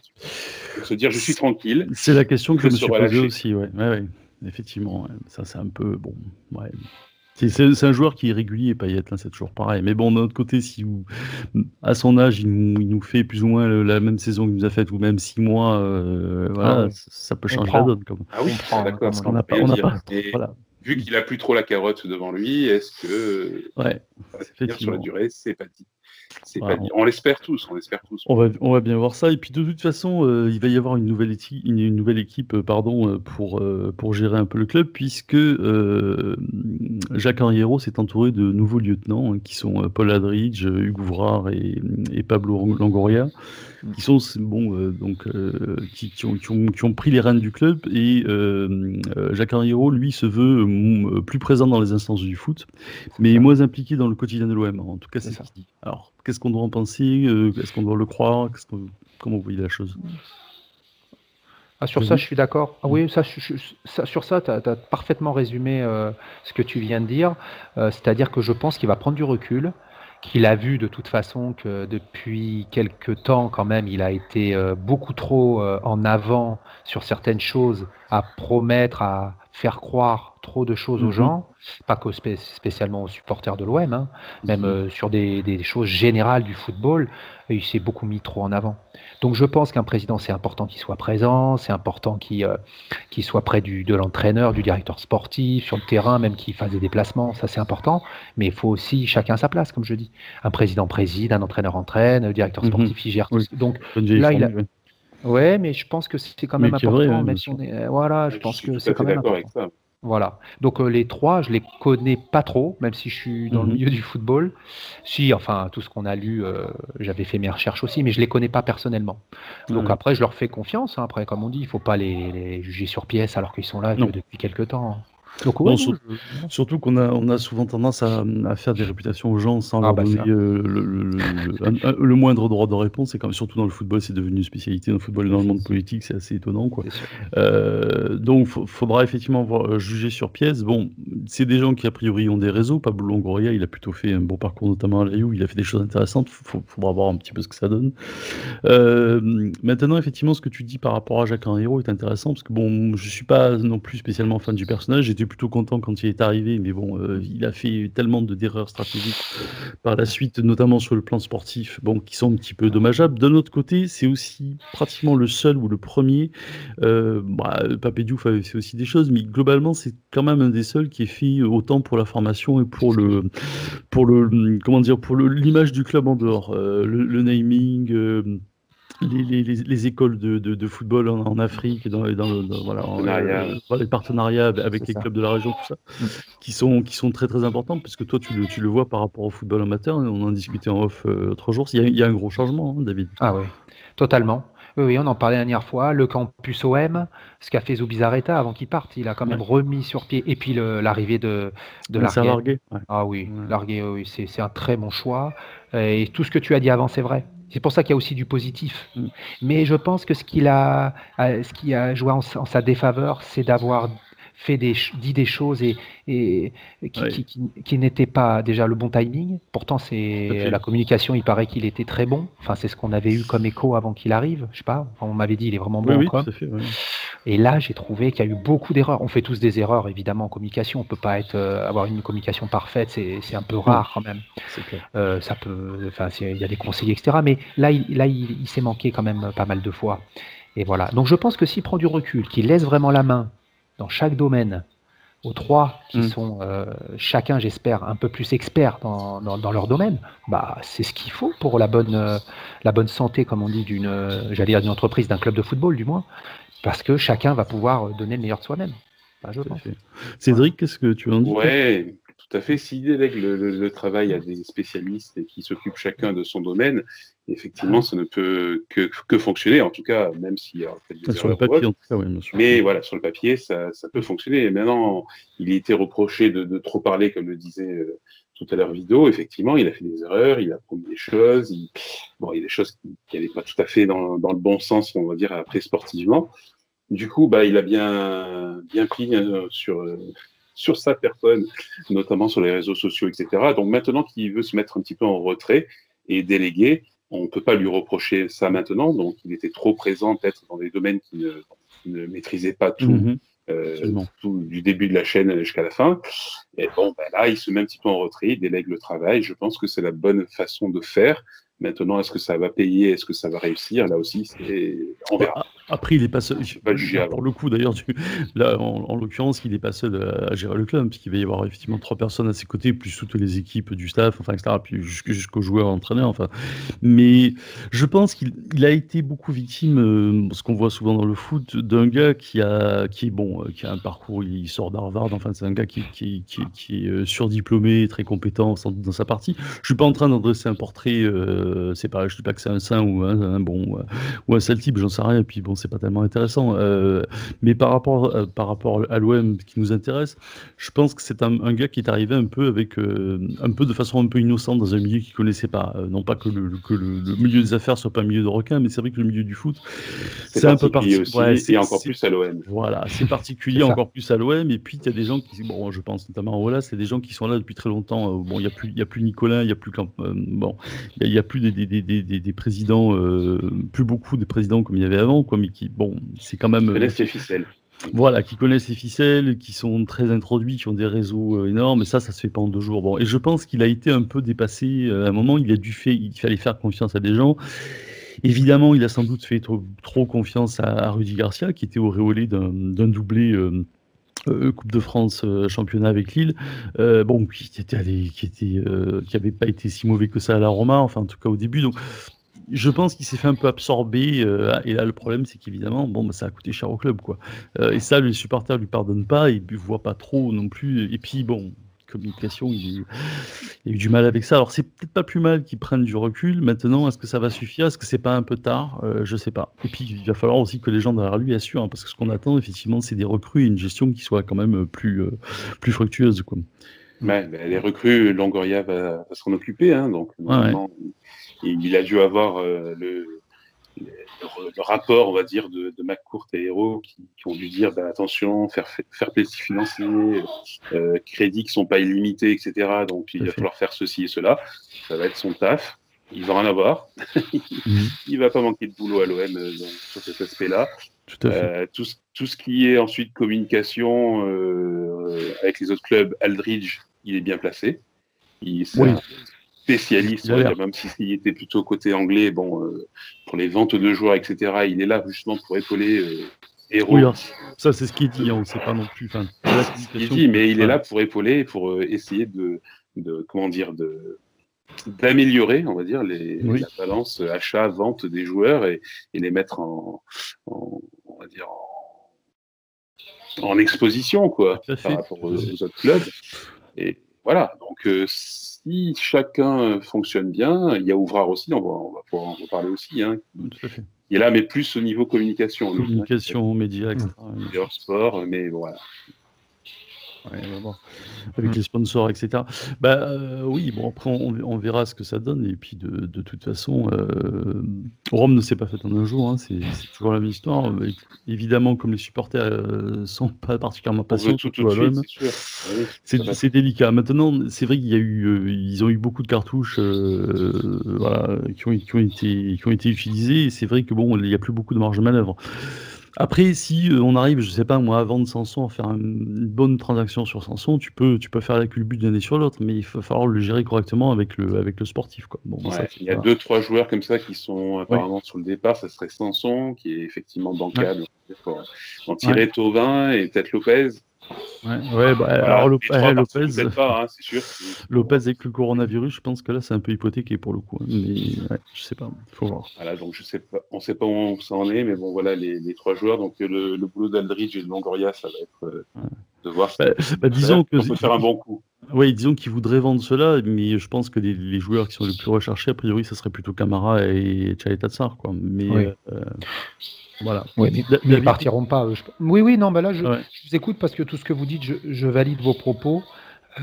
se dire je suis tranquille. C'est la question que je, me suis posée aussi, ouais. ouais, effectivement. Ça, c'est un peu bon. Ouais. C'est un joueur qui est régulier, Payet, c'est toujours pareil. Mais bon, d'un autre côté, si vous, à son âge, il nous, fait plus ou moins la même saison qu'il nous a faite, ou même six mois, euh, voilà, ah ça, peut changer la donne. Ah oui, d'accord. Parce qu'on n'a pas, on pas voilà. Vu qu'il a plus trop la carotte devant lui, est-ce que ouais, sur la durée, c'est pas dit. On l'espère tous, on l'espère tous. On va, on va bien voir ça. Et puis de toute façon, euh, il va y avoir une nouvelle, une, nouvelle équipe euh, pardon, euh, pour, pour gérer un peu le club, puisque Jacques Henriero s'est entouré de nouveaux lieutenants, hein, qui sont Paul Adridge, Hugo Vrard et, et Pablo Longoria qui sont bon, euh, donc, euh, qui, qui, ont, qui, ont, pris les rênes du club. Et euh, Jacques Henriot, lui, se veut plus présent dans les instances du foot, mais moins impliqué dans le quotidien de l'OM. En tout cas, c'est ça. Alors, qu'est-ce qu'on doit en penser Est-ce qu'on doit le croire Comment vous voyez la chose? Ah, sur ça, je suis d'accord. Ah, oui, ça, sur ça, tu as, parfaitement résumé ce que tu viens de dire. C'est-à-dire que je pense qu'il va prendre du recul qu'il a vu de toute façon que depuis quelques temps, quand même, il a été euh, beaucoup trop euh, en avant sur certaines choses, à promettre, à faire croire trop de choses aux mhm. gens, pas que spécialement aux supporters de l'OM, hein, même mhm. euh, sur des, des, choses générales du football, il s'est beaucoup mis trop en avant. Donc je pense qu'un président, c'est important qu'il soit présent, c'est important qu'il euh, soit près du, de l'entraîneur, du directeur sportif, sur le terrain, même qu'il fasse des déplacements, ça c'est important, mais il faut aussi chacun sa place, comme je dis. Un président préside, un entraîneur entraîne, le directeur mhm. sportif, il gère tout. Donc là, il a... Ouais, mais je pense que c'est quand même important. Hein, même si on est... Voilà, je pense que c'est quand même important. Voilà. Donc euh, les trois, je les connais pas trop, même si je suis dans le mhm. milieu du football. Si, enfin, tout ce qu'on a lu, euh, j'avais fait mes recherches aussi, mais je les connais pas personnellement. Donc après, je leur fais confiance. Hein. Après, comme on dit, il faut pas les, juger sur pièce alors qu'ils sont là depuis quelques temps. Surtout, qu'on a, on a souvent tendance à, faire des réputations aux gens sans ah, leur bah, donner euh, le, moindre droit de réponse. Et comme surtout dans le football, c'est devenu une spécialité dans le football et dans le monde politique, c'est assez étonnant. Quoi. Euh, donc, il faudra effectivement voir, euh, juger sur pièce. Bon, c'est des gens qui a priori ont des réseaux. Pablo Longoria, il a plutôt fait un bon parcours, notamment à l'AIU. Il a fait des choses intéressantes. Il faudra voir un petit peu ce que ça donne. maintenant, effectivement, ce que tu dis par rapport à Jacques Henriot est intéressant parce que bon, je suis pas non plus spécialement fan du personnage. J'étais plutôt content quand il est arrivé, mais bon, euh, il a fait tellement de d'erreurs stratégiques par la suite, notamment sur le plan sportif, bon, qui sont un petit peu dommageables. D'un autre côté, c'est aussi pratiquement le seul ou le premier. Euh, bah, Papé Diouf avait fait aussi des choses, mais globalement, c'est quand même un des seuls qui est fait autant pour la formation et pour le, pour le, comment dire, pour l'image du club en dehors, euh, le, naming. Les, les, les, écoles de, de, de football en, en, Afrique, dans, dans, dans voilà, euh, les partenariats avec les clubs de la région, tout ça, mm. qui, sont, qui sont très très importants, puisque toi tu le, tu le vois par rapport au football amateur, on en discutait en off euh, l'autre jour, il y, a, il y, a, un gros changement, hein, David. Ah oui, totalement. Oui, oui, on en parlait la dernière fois. Le campus OM, ce qu'a fait Zubizarreta avant qu'il parte, il a quand même remis sur pied. Et puis l'arrivée de, de Larguet. Ah oui, Larguet, oui, c'est un très bon choix. Et tout ce que tu as dit avant, c'est vrai. C'est pour ça qu'il y a aussi du positif. Mm. Mais je pense que ce, qu'il a, ce qui a joué en, sa défaveur, c'est d'avoir fait des, dit des choses et, et qui, qui, n'étaient pas déjà le bon timing. Pourtant, c'est la communication, il paraît qu'il était très bon. Enfin, c'est ce qu'on avait eu comme écho avant qu'il arrive. Je sais pas. on m'avait dit, il est vraiment bon. Et là, j'ai trouvé qu'il y a eu beaucoup d'erreurs. On fait tous des erreurs, évidemment, en communication. On peut pas être, euh, avoir une communication parfaite. C'est un peu rare quand même. Euh, ça peut, enfin, il y a des conseillers, etc. Mais là, il, là, il s'est manqué quand même pas mal de fois. Et voilà. Donc, je pense que s'il prend du recul, qu'il laisse vraiment la main dans chaque domaine aux trois qui mm. sont euh, chacun, j'espère, un peu plus experts dans, dans, leur domaine, bah, c'est ce qu'il faut pour la bonne, euh, la bonne santé, comme on dit, d'une, euh, j'allais dire d'une entreprise, d'un club de football du moins, parce que chacun va pouvoir donner le meilleur de soi-même. Cédric, qu'est-ce que tu en dis Ouais, tout à fait. S'il délègue le, travail à des spécialistes et qui s'occupent chacun de son domaine, effectivement, ça ne peut que, que fonctionner, en tout cas, même s'il y a des sur le papier, en tout cas, oui, bien sûr. Mais voilà, sur le papier, ça, ça peut fonctionner. Et maintenant, il a été reproché de, de trop parler, comme le disait euh, tout à l'heure Vido. Effectivement, il a fait des erreurs, il a promis des choses. Il, bon, il y a des choses qui n'allaient pas tout à fait dans, dans, le bon sens, on va dire, après sportivement. Du coup, bah, il a bien, bien pris euh, sur, euh, sur sa personne, notamment sur les réseaux sociaux, etc. Donc maintenant qu'il veut se mettre un petit peu en retrait et déléguer, on ne peut pas lui reprocher ça maintenant. Donc, il était trop présent peut-être dans des domaines qu'il ne, maîtrisait pas tout. Mhm. Euh, du début de la chaîne jusqu'à la fin. Et bon, ben là, il se met un petit peu en retrait, il délègue le travail. Je pense que c'est la bonne façon de faire. Maintenant, est-ce que ça va payer? Est-ce que ça va réussir? Là aussi, c'est... on verra. Après, il n'est pas seul. Pas pour le coup, d'ailleurs, là, en, l'occurrence, il n'est pas seul à, gérer le club, puisqu'il va y avoir effectivement trois personnes à ses côtés, plus toutes les équipes du staff, enfin, etc., puis jusqu'aux joueurs, entraîneurs, enfin. Mais je pense qu'il a été beaucoup victime, euh, ce qu'on voit souvent dans le foot, d'un gars qui a, qui est bon, euh, qui a un parcours, il sort d'Harvard, enfin, c'est un gars qui, qui, qui, est euh, surdiplômé, très compétent dans sa partie. Je suis pas en train d'adresser un portrait. Euh, c'est pas, je dis pas que c'est un saint ou un, bon ou un sale type, j'en sais rien. Et puis bon, c'est pas tellement intéressant. Euh, mais par rapport euh, par rapport à l'OM qui nous intéresse, je pense que c'est un, gars qui est arrivé un peu avec un peu de façon un peu innocente dans un milieu qu'il connaissait pas. non pas que le, que le, milieu des affaires soit pas un milieu de requin, mais c'est vrai que le milieu du foot, c'est un peu particulier. c'est encore plus à l'OM. Voilà, c'est particulier encore plus à l'OM. Et puis il y a des gens qui, bon, je pense notamment voilà, c'est des gens qui sont là depuis très longtemps. bon, il y a plus, il y a plus Nicolas, il y a plus bon, il y, a plus des, des, des, des, présidents, euh, plus beaucoup de présidents comme il y avait avant, quoi, mais qui, bon, c'est quand même. Qui connaissent les ficelles. Voilà, qui connaissent les ficelles, qui sont très introduits, qui ont des réseaux euh, énormes, et ça, ça se fait pas en deux jours. Bon, et je pense qu'il a été un peu dépassé. Euh, à un moment, il a dû faire, il fallait faire confiance à des gens. Évidemment, il a sans doute fait trop, trop confiance à, Rudy Garcia, qui était auréolé d'un doublé. Euh, coupe de France, euh, championnat avec Lille, euh, bon, qui était qui était, qui avait pas été si mauvais que ça à la Roma, enfin en tout cas au début. Donc, je pense qu'il s'est fait un peu absorber. et là, le problème, c'est qu'évidemment, bon, bah, ça a coûté cher au club, quoi. et ça, les supporters lui pardonnent pas, ils ne voient pas trop non plus. Et puis, bon, communication, il, a eu du mal avec ça. Alors, c'est peut-être pas plus mal qu'ils prennent du recul. Maintenant, est-ce que ça va suffire? Est-ce que c'est pas un peu tard? Euh, Je sais pas. Et puis, il va falloir aussi que les gens derrière lui assurent, hein, parce que ce qu'on attend, effectivement, c'est des recrues et une gestion qui soit quand même plus, euh, plus fructueuse. Quoi. les recrues, Longoria va, s'en occuper. Hein, donc, il, a dû avoir euh, le le, rapport, on va dire, de, de McCourt et Héros qui, ont dû dire bah, attention, faire, faire plaisir financier, euh, crédits qui sont pas illimités, etc. Donc il va falloir faire ceci et cela. Ça va être son taf. Il va en avoir. Mhm. il va pas manquer de boulot à l'OM euh, sur cet aspect-là. Tout, euh, tout, tout, ce qui est ensuite communication euh, avec les autres clubs, Aldridge, il est bien placé. Il, oui spécialiste, même s'il était plutôt côté anglais, bon, euh, pour les ventes de joueurs, etc., il est là justement pour épauler euh, Héros. Oui, hein. ça c'est ce qu'il dit, hein, on ne sait pas non plus. Il dit, mais il est là pour épauler, pour euh, essayer de, de, comment dire, de d'améliorer, on va dire, les, la balance achat-vente des joueurs et, et, les mettre en, en on va dire, en, en exposition, quoi, par rapport aux, autres clubs. Et voilà, donc si chacun fonctionne bien, il y a Ouvrard aussi, on va, on va pouvoir en reparler aussi. Hein, Il est là, mais plus au niveau communication. Communication, médias, etc. sport, mais voilà avec mm. les sponsors, etc. Bah euh, oui, bon après on, verra ce que ça donne et puis de, de toute façon, euh, Rome ne s'est pas fait en un jour, hein, c'est toujours la même histoire. évidemment, comme les supporters euh, sont pas particulièrement patients, c'est délicat. Maintenant, c'est vrai qu'il y a eu, euh, ils ont eu beaucoup de cartouches, voilà, qui ont, qui ont été qui ont été utilisées. C'est vrai que bon, il n'y a plus beaucoup de marge de manœuvre. Après, si euh, on arrive, je sais pas moi, à vendre Sanson, à faire une bonne transaction sur Sanson, tu peux, tu peux faire la culbute année sur l'autre, mais il va falloir le gérer correctement avec le, avec le sportif. Quoi. Bon, il y a deux, trois joueurs comme ça qui sont apparemment sur le départ. Ça serait Sanson, qui est effectivement bancable. Ouais. En tirer Tauvin et peut-être Lopez. Ouais, ouais bah, alors Lopez, hein, sûr. Lopez avec le coronavirus, je pense que là c'est un peu hypothéqué pour le coup. Hein, mais ouais, je sais pas, il faut voir. Voilà, donc je sais pas, on sait pas où ça en est, mais bon voilà les, les trois joueurs. Donc le, le boulot d'Aldridge et de Longoria, ça va être euh, de voir. Bah, bah, disons que on peut faire un bon coup. Oui, disons qu'ils voudraient vendre cela, mais je pense que les, les, joueurs qui sont les plus recherchés, a priori, ça serait plutôt Camara et Tchaïtatsar, quoi. Mais euh, voilà. Oui, mais, ils ne partiront pas. Oui, oui, non, bah là, je, vous écoute parce que tout ce que vous dites, je, valide vos propos.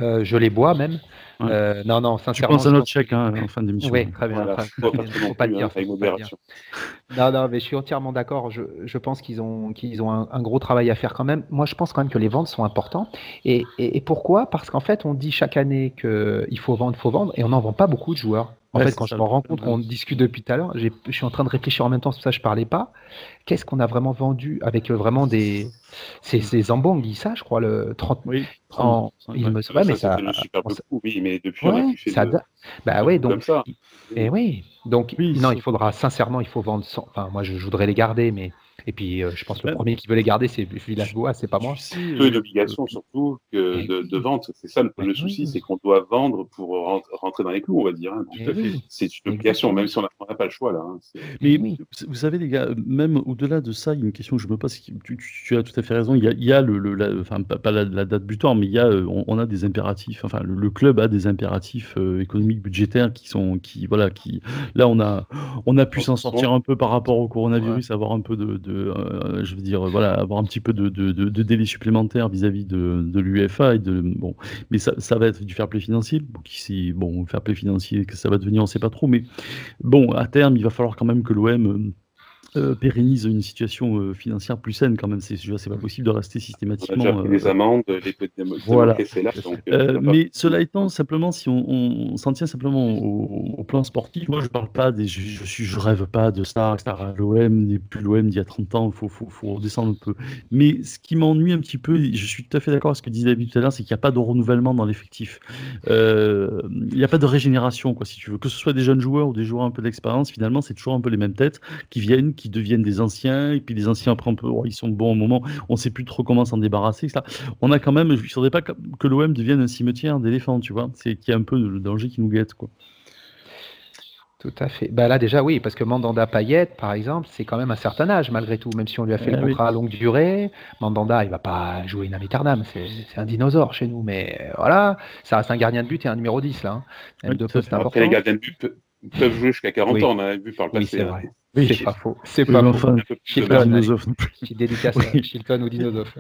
Euh, je les bois même. Euh, non, non, sincèrement. Tu penses à notre chèque hein, en fin d'émission. Oui, très bien. faut pas le dire. Non, non, mais je suis entièrement d'accord. Je, je, pense qu'ils ont, qu'ils ont un, gros travail à faire quand même. Moi, je pense quand même que les ventes sont importantes. Et, et, et pourquoi? Parce qu'en fait, on dit chaque année qu'il faut vendre, il faut vendre, et on n'en vend pas beaucoup de joueurs. En fait, quand je me rends compte qu'on discute depuis tout à l'heure, je suis en train de réfléchir en même temps, c'est pour ça que je parlais pas. Qu'est-ce qu'on a vraiment vendu avec euh, vraiment des. C'est Zambon dit ça, je crois, le 30. Oui, en... il me semble, mais ça. super beaucoup, oui, mais depuis, ouais, on a fait ça Bah oui, donc. comme ça. Et oui, donc Oui, non, c'est- il faudra sincèrement, il faut vendre. sans- Enfin, moi, je voudrais les garder, mais et puis euh, je pense que le Ouais. premier qui veut les garder, c'est Villas-Boas, c'est pas moi. Sais, peu euh, d'obligation surtout que de, de vente. C'est ça le, Mais le souci, c'est qu'on doit vendre pour rent- rentrer dans les clous, on va dire. hein. C'est une obligation, même si on n'a pas le choix là. hein. Mais vous savez, les gars, même au-delà de ça, il y a une question que je me pose. Tu, tu- tu as tout à fait raison. Il y a, il y a le, le- la- enfin, pas, la, la date butoir, mais il y a, euh, on, on a des impératifs. Enfin, le, le club a des impératifs euh, économiques, budgétaires qui sont, qui, voilà, qui. Là, on a, on a pu s'en sortir un peu par rapport au coronavirus, avoir un peu de, de, euh, je veux dire, voilà, avoir un petit peu de, délai supplémentaire vis-à-vis de, de l'UEFA de, bon, mais ça, va être du fair play financier. Ici, bon, fair play financier, que ça va devenir, on sait pas trop, mais Bon, à terme, il va falloir quand même que l'OM euh, pérennise une situation euh, financière plus saine quand même. C'est c'est pas possible de rester On a systématiquement. déjà pris euh, des amendes, les petites Voilà. là. Donc, euh, mais cela étant, simplement, si on, on s'en tient simplement au, au plan sportif, moi je parle pas des, je, je rêve pas de star, star à l'OM, n'est plus l'OM d'il y a 30 ans, il faut, faut, faut redescendre un peu. Mais ce qui m'ennuie un petit peu, je suis tout à fait d'accord avec ce que disait David tout à l'heure, c'est qu'il n'y a pas de renouvellement dans l'effectif. Euh, Il n'y a pas de régénération, quoi, si tu veux. Que ce soit des jeunes joueurs ou des joueurs un peu d'expérience, finalement, c'est toujours un peu les mêmes têtes qui viennent, qui deviennent des anciens, et puis les anciens après un peu, oh, ils sont bons au moment, on sait plus trop comment s'en débarrasser, etc. On a quand même, je ne voudrais pas que, l'OM devienne un cimetière d'éléphants, tu vois. C'est qu'il y a un peu le danger qui nous guette, quoi. Tout à fait. Bah là déjà oui, parce que Mandanda Payet, par exemple, c'est quand même un certain âge malgré tout, même si on lui a fait Eh le oui. contrat à longue durée. Mandanda, il va pas jouer une Amsterdam, c'est c'est un dinosaure chez nous, mais euh, voilà, ça reste un gardien de but et un numéro 10 là. hein. Oui. Après, les gardiens de but pe- peuvent jouer jusqu'à 40 Oui. ans, on a vu par le Oui, passé. c'est hein. vrai. Oui. C'est pas faux. C'est pas faux. enfin, Un peu plus de Chilton, dédicace Oui. Chilton ou Dinozov.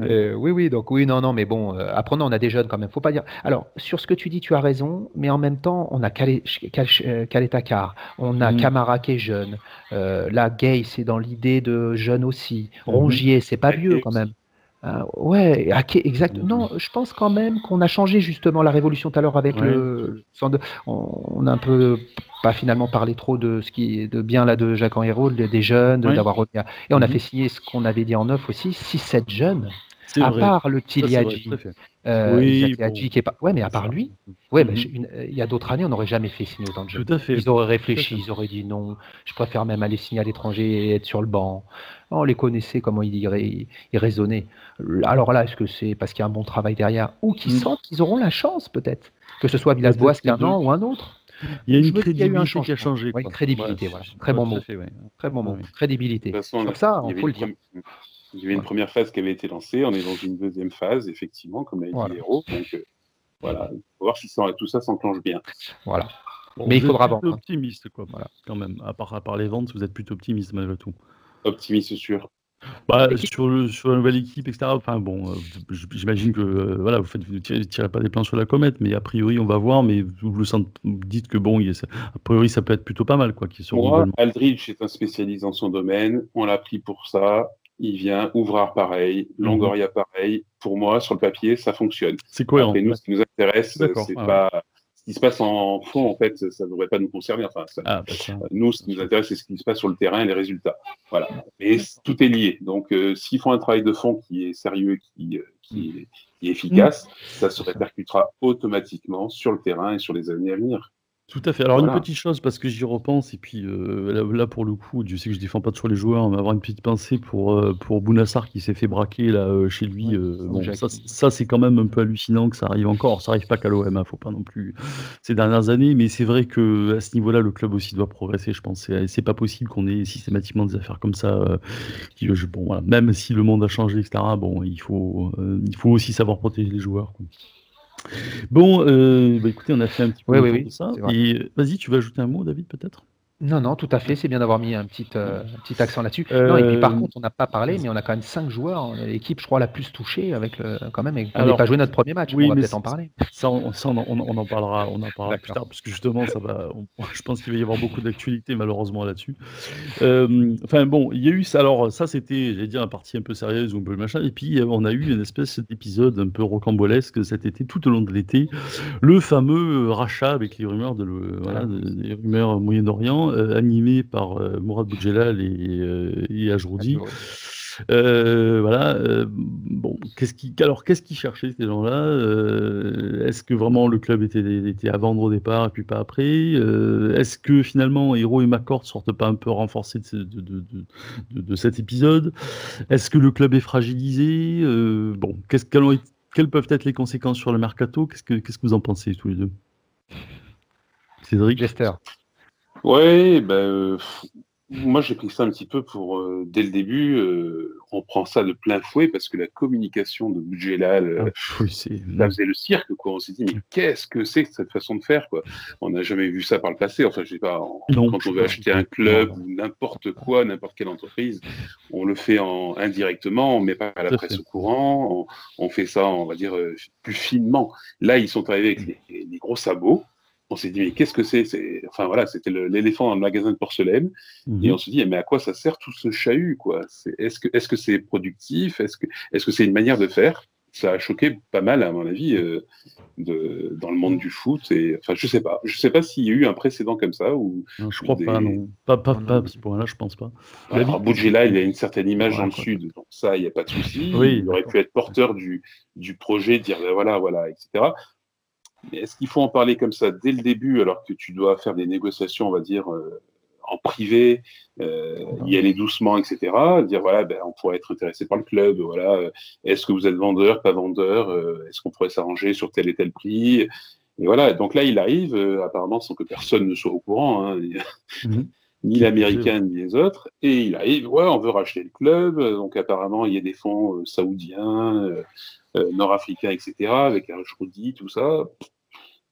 Euh, oui, oui, donc oui, non, non, mais bon, euh, apprenons, on a des jeunes quand même, faut pas dire. Alors, sur ce que tu dis, tu as raison, mais en même temps, on a Kale- Kal- euh, Kaletakar, on a Mhm. Camara qui est jeune, euh, là, Gay, c'est dans l'idée de jeune aussi, Mhm. Rongier, c'est pas vieux quand aussi. même. Ah, ouais, Ake, exact. Mhm. Non, je pense quand même qu'on a changé justement la révolution tout à l'heure avec Ouais. le. on a un peu pas finalement parlé trop de ce qui est de bien là de Jacques Henriot, des jeunes, d'avoir Et on a Mhm. fait signer ce qu'on avait dit en neuf aussi, 6-7 jeunes. À vrai. part le Tiliadji, euh, Oui, bon. qui est pas. Ouais, mais à part lui, ouais, bah, Mhm. une- euh, il y a d'autres années, on n'aurait jamais fait signer autant de jeunes. Tout à fait. Ils auraient réfléchi, ils auraient dit non, je préfère même aller signer à l'étranger et être sur le banc. On les connaissait, comment ils, ils, ils raisonnaient. Alors là, est-ce que c'est parce qu'il y a un bon travail derrière ou qu'ils Mm. sentent qu'ils auront la chance, peut-être? Que ce soit Villas-Boas qu'un an ou un autre? Il y a une crédibilité qui a changement. changé. Crédibilité, Ouais, voilà. c'est- Très bon mot. à fait, ouais. Très bon mot. Crédibilité. De toute façon, Sur ça, il y on le une dire. Il y avait une Ouais. première phase qui avait été lancée, on est dans une deuxième phase, effectivement, comme l'a dit Voilà. Héros. Donc euh, voilà, il faut voir si ça- tout ça s'enclenche bien. Voilà. Bon, Mais il faudra vendre, hein. optimiste, quoi. Voilà. Quand même. À part, à part les ventes, vous êtes plutôt optimiste malgré tout. Optimiste sûr. Bah, sur, le, sur la nouvelle équipe, etc. Enfin bon, euh, j'imagine que euh, voilà, vous faites, vous tirez, tirez pas des plans sur la comète, mais a priori on va voir. Mais vous le sentez, vous dites que bon, il a- priori ça peut être plutôt pas mal, quoi, qui Moi. Aldridge est un spécialiste dans son domaine, on l'a pris pour ça. Il vient, Ouvrard pareil, Mhm. Longoria pareil. Pour moi, sur le papier, ça fonctionne. C'est cohérent. Après, nous, ce qui nous intéresse, c'est pas qui se passe en fond. En fait, ça ne devrait pas nous concerner. Enfin, ça- Ah, bah. Nous, ce qui nous intéresse, c'est ce qui se passe sur le terrain et les résultats. Voilà. Mais tout est lié. Donc, euh, s'ils font un travail de fond qui est sérieux, qui, euh, qui, est, qui est efficace, ça se répercutera automatiquement sur le terrain et sur les années à venir. Tout à fait. Alors Voilà. une petite chose parce que j'y repense et puis euh, là, là, pour le coup, Dieu sait que je défends pas toujours les joueurs, mais avoir une petite pensée pour euh, pour Bounassar qui s'est fait braquer là euh, chez lui. Ouais, euh, bon, ça, ça c'est quand même un peu hallucinant que ça arrive encore. Ça arrive pas qu'à l'OM, hein, faut pas non plus ces dernières années, mais c'est vrai que à ce niveau-là, le club aussi doit progresser. Je pense c'est pas possible qu'on ait systématiquement des affaires comme ça. euh, qui, je- bon, voilà. Même si le monde a changé, etc. Bon, il faut euh, il faut aussi savoir protéger les joueurs. quoi. Bon, euh, bah, écoutez, on a fait un petit peu oui, de ça. euh, vas-y, tu veux ajouter un mot, David, peut-être? Non, non, tout à fait. C'est bien d'avoir mis un petit, euh, petit accent là-dessus. Non, et puis par contre, on n'a pas parlé, mais on a quand même cinq joueurs. L'équipe, je crois, la plus touchée avec le, quand même. on n'a pas joué notre premier match. on va peut-être en parler. Ça, on, en parlera, on en parlera plus tard, parce que justement, ça va. je pense qu'il va y avoir beaucoup d'actualité malheureusement là-dessus. enfin bon, il y a eu ça. Alors ça, c'était, j'allais dire, la partie un peu sérieuse ou un peu machin. Et puis on a eu une espèce d'épisode un peu rocambolesque cet été, tout au long de l'été, le fameux rachat avec les rumeurs de, le, voilà, des rumeurs Moyen-Orient euh, animé par euh, Mourad Boudjelal et, euh, et Ajroudi. voilà. bon, qu'est-ce qui, alors qu'est-ce qu'ils cherchaient ces gens-là Est-ce que vraiment le club était, était, à vendre au départ et puis pas après Est-ce que finalement Hero et McCord sortent pas un peu renforcés de, de, de, de cet épisode Est-ce que le club est fragilisé Bon, qu'est-ce quelles peuvent être les conséquences sur le mercato Qu'est-ce que qu'est-ce que vous en pensez tous les deux? Cédric? Lester. Ouais, ben, moi j'ai pris ça un petit peu pour euh, dès le début, euh, on prend ça de plein fouet parce que la communication de Boudjelal, ah, ça faisait le cirque quoi. On s'est dit mais qu'est-ce que c'est que cette façon de faire quoi? On n'a jamais vu ça par le passé. Enfin je sais pas. quand on veut acheter un club ou n'importe quoi, n'importe quelle entreprise, on le fait en indirectement, on met pas la presse au courant, on, fait ça, on va dire plus finement. Là ils sont arrivés avec les gros sabots on s'est dit, mais qu'est-ce que c'est Enfin voilà, c'était l'éléphant dans le magasin de porcelaine. Mhm. Et on se dit, mais à quoi ça sert tout ce chahut quoi? Est-ce que est-ce que c'est productif? Est-ce que est-ce que c'est une manière de faire? Ça a choqué pas mal, à mon avis, euh, de, dans le monde du foot. Et, enfin, je sais pas. Je sais pas s'il y a eu un précédent comme ça. Ou, non, je crois pas, non. Pas, pas, pas ce point-là, je pense pas. Alors, Boudjela, il a une certaine image dans le sud. Donc ça, il n'y a pas de souci. Oui, il aurait pu être porteur du, du projet, dire, ben voilà, voilà, etc. Est-ce qu'il faut en parler comme ça dès le début, alors que tu dois faire des négociations, on va dire, euh, en privé, euh, y aller doucement, etc. Dire voilà, ben, on pourrait être intéressé par le club. Voilà, euh, est-ce que vous êtes vendeur, pas vendeur euh, Est-ce qu'on pourrait s'arranger sur tel et tel prix? Et voilà. Donc là, il arrive, apparemment sans que personne ne soit au courant, hein, mhm. ni l'américain ni les autres, et il arrive. Ouais, on veut racheter le club. Donc apparemment, il y a des fonds saoudiens. Euh, nord-africain, etc., avec un Roudi, tout ça.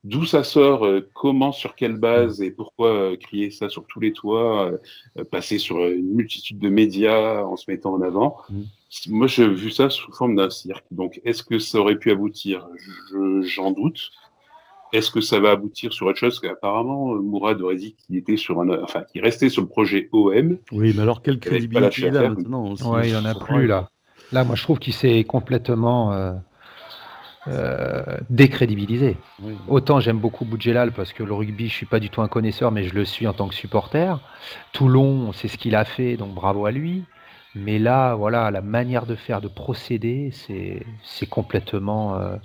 D'où ça sort, euh, comment, sur quelle base et pourquoi euh, crier ça sur tous les toits, passer sur une multitude de médias en se mettant en avant? Mmh. Moi, j'ai vu ça sous forme d'un cirque. Donc, est-ce que ça aurait pu aboutir? J'en doute. Est-ce que ça va aboutir sur autre chose? Apparemment, Mourad aurait dit qu'il était sur un, enfin, qu'il restait sur le projet OM. Oui, mais alors quelle crédibilité là maintenant Ouais, il n'y en a plus là. Là, moi, je trouve qu'il s'est complètement euh, euh, décrédibilisé. Autant j'aime beaucoup Boudjelal parce que le rugby, je suis pas du tout un connaisseur, mais je le suis en tant que supporter. Toulon, c'est ce qu'il a fait, donc bravo à lui. Mais là, voilà, la manière de faire, de procéder, c'est complètement, euh,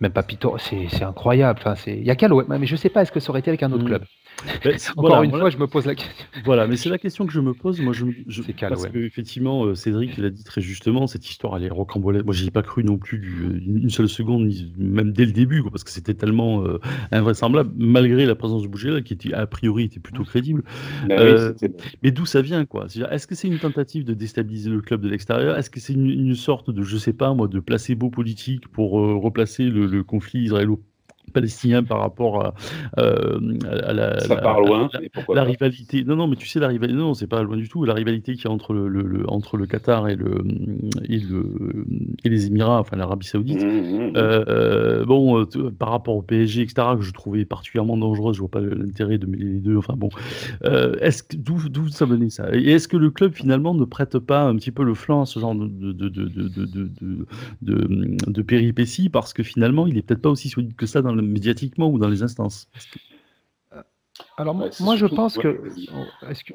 même pas pito, c'est incroyable. Enfin, il y a qu'à mais je sais pas, est-ce que ça aurait été avec un autre mm. club? Encore une fois, je me pose la question. Voilà, mais c'est la question que je me pose. Moi, je, je parce que effectivement, euh, Cédric l'a dit très justement, cette histoire elle est rocambolesque. Moi, j'y ai pas cru non plus une seule seconde, même dès le début, parce que c'était tellement euh, invraisemblable, malgré la présence de Bouger, qui était a priori était plutôt crédible. Bah euh, mais d'où ça vient, quoi? Est-ce que c'est une tentative de déstabiliser le club de l'extérieur? Est-ce que c'est une, sorte de, je sais pas moi, de placebo politique pour replacer le, le conflit israélo palestinien par rapport à, euh, la, ça part loin, la, rivalité. Non, non, mais tu sais, la rivalité, non, c'est pas loin du tout. La rivalité qui y a entre le, entre le Qatar et, le, et, le, et les Émirats, enfin l'Arabie Saoudite. Mmh, mmh, mmh. Euh, euh, bon, par rapport au PSG, etc., que je trouvais particulièrement dangereux, je vois pas l'intérêt de mêler les deux. Enfin bon, est-ce que d'où ça venait ça? Et est-ce que le club finalement ne prête pas un petit peu le flanc à ce genre de de, de, de, de, de péripéties? Parce que finalement, il est peut-être pas aussi solide que ça dans le médiatiquement ou dans les instances euh, Alors moi, je pense que,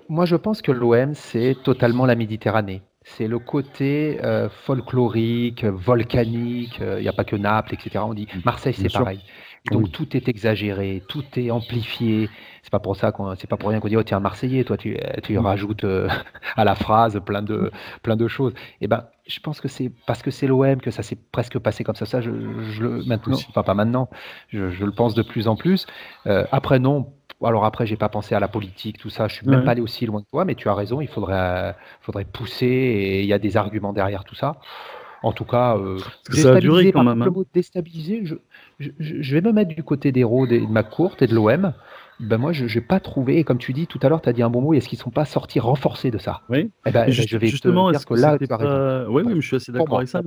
moi je pense que l'OM c'est totalement la Méditerranée. C'est le côté euh, folklorique, volcanique. Euh, il n'y a pas que Naples, etc. On dit Marseille, c'est pareil. Donc tout est exagéré, tout est amplifié. C'est pas pour ça qu'on, c'est pas pour rien qu'on dit oh tiens Marseillais, toi tu, tu rajoutes à la phrase plein de plein de choses. Et eh ben je pense que c'est parce que c'est l'OM que ça s'est presque passé comme ça. Ça, je, je maintenant, enfin pas maintenant, je, je, le pense de plus en plus. Euh, après, non. Alors après, j'ai pas pensé à la politique, tout ça. Je suis même pas allé aussi loin que toi, mais tu as raison. Il faudrait, faudrait pousser et il y a des arguments derrière tout ça. En tout cas, euh, ça a duré quand même. Le hein. mot déstabiliser, je, je, vais me mettre du côté des héros de, de ma courte et de l'OM. Ben moi, je n'ai pas trouvé, comme tu dis tout à l'heure, tu as dit un bon mot, est-ce qu'ils ne sont pas sortis renforcés de ça? Oui. Eh ben, je vais justement, dire que, là, tu as pas... Oui, oui, je suis assez d'accord avec ça.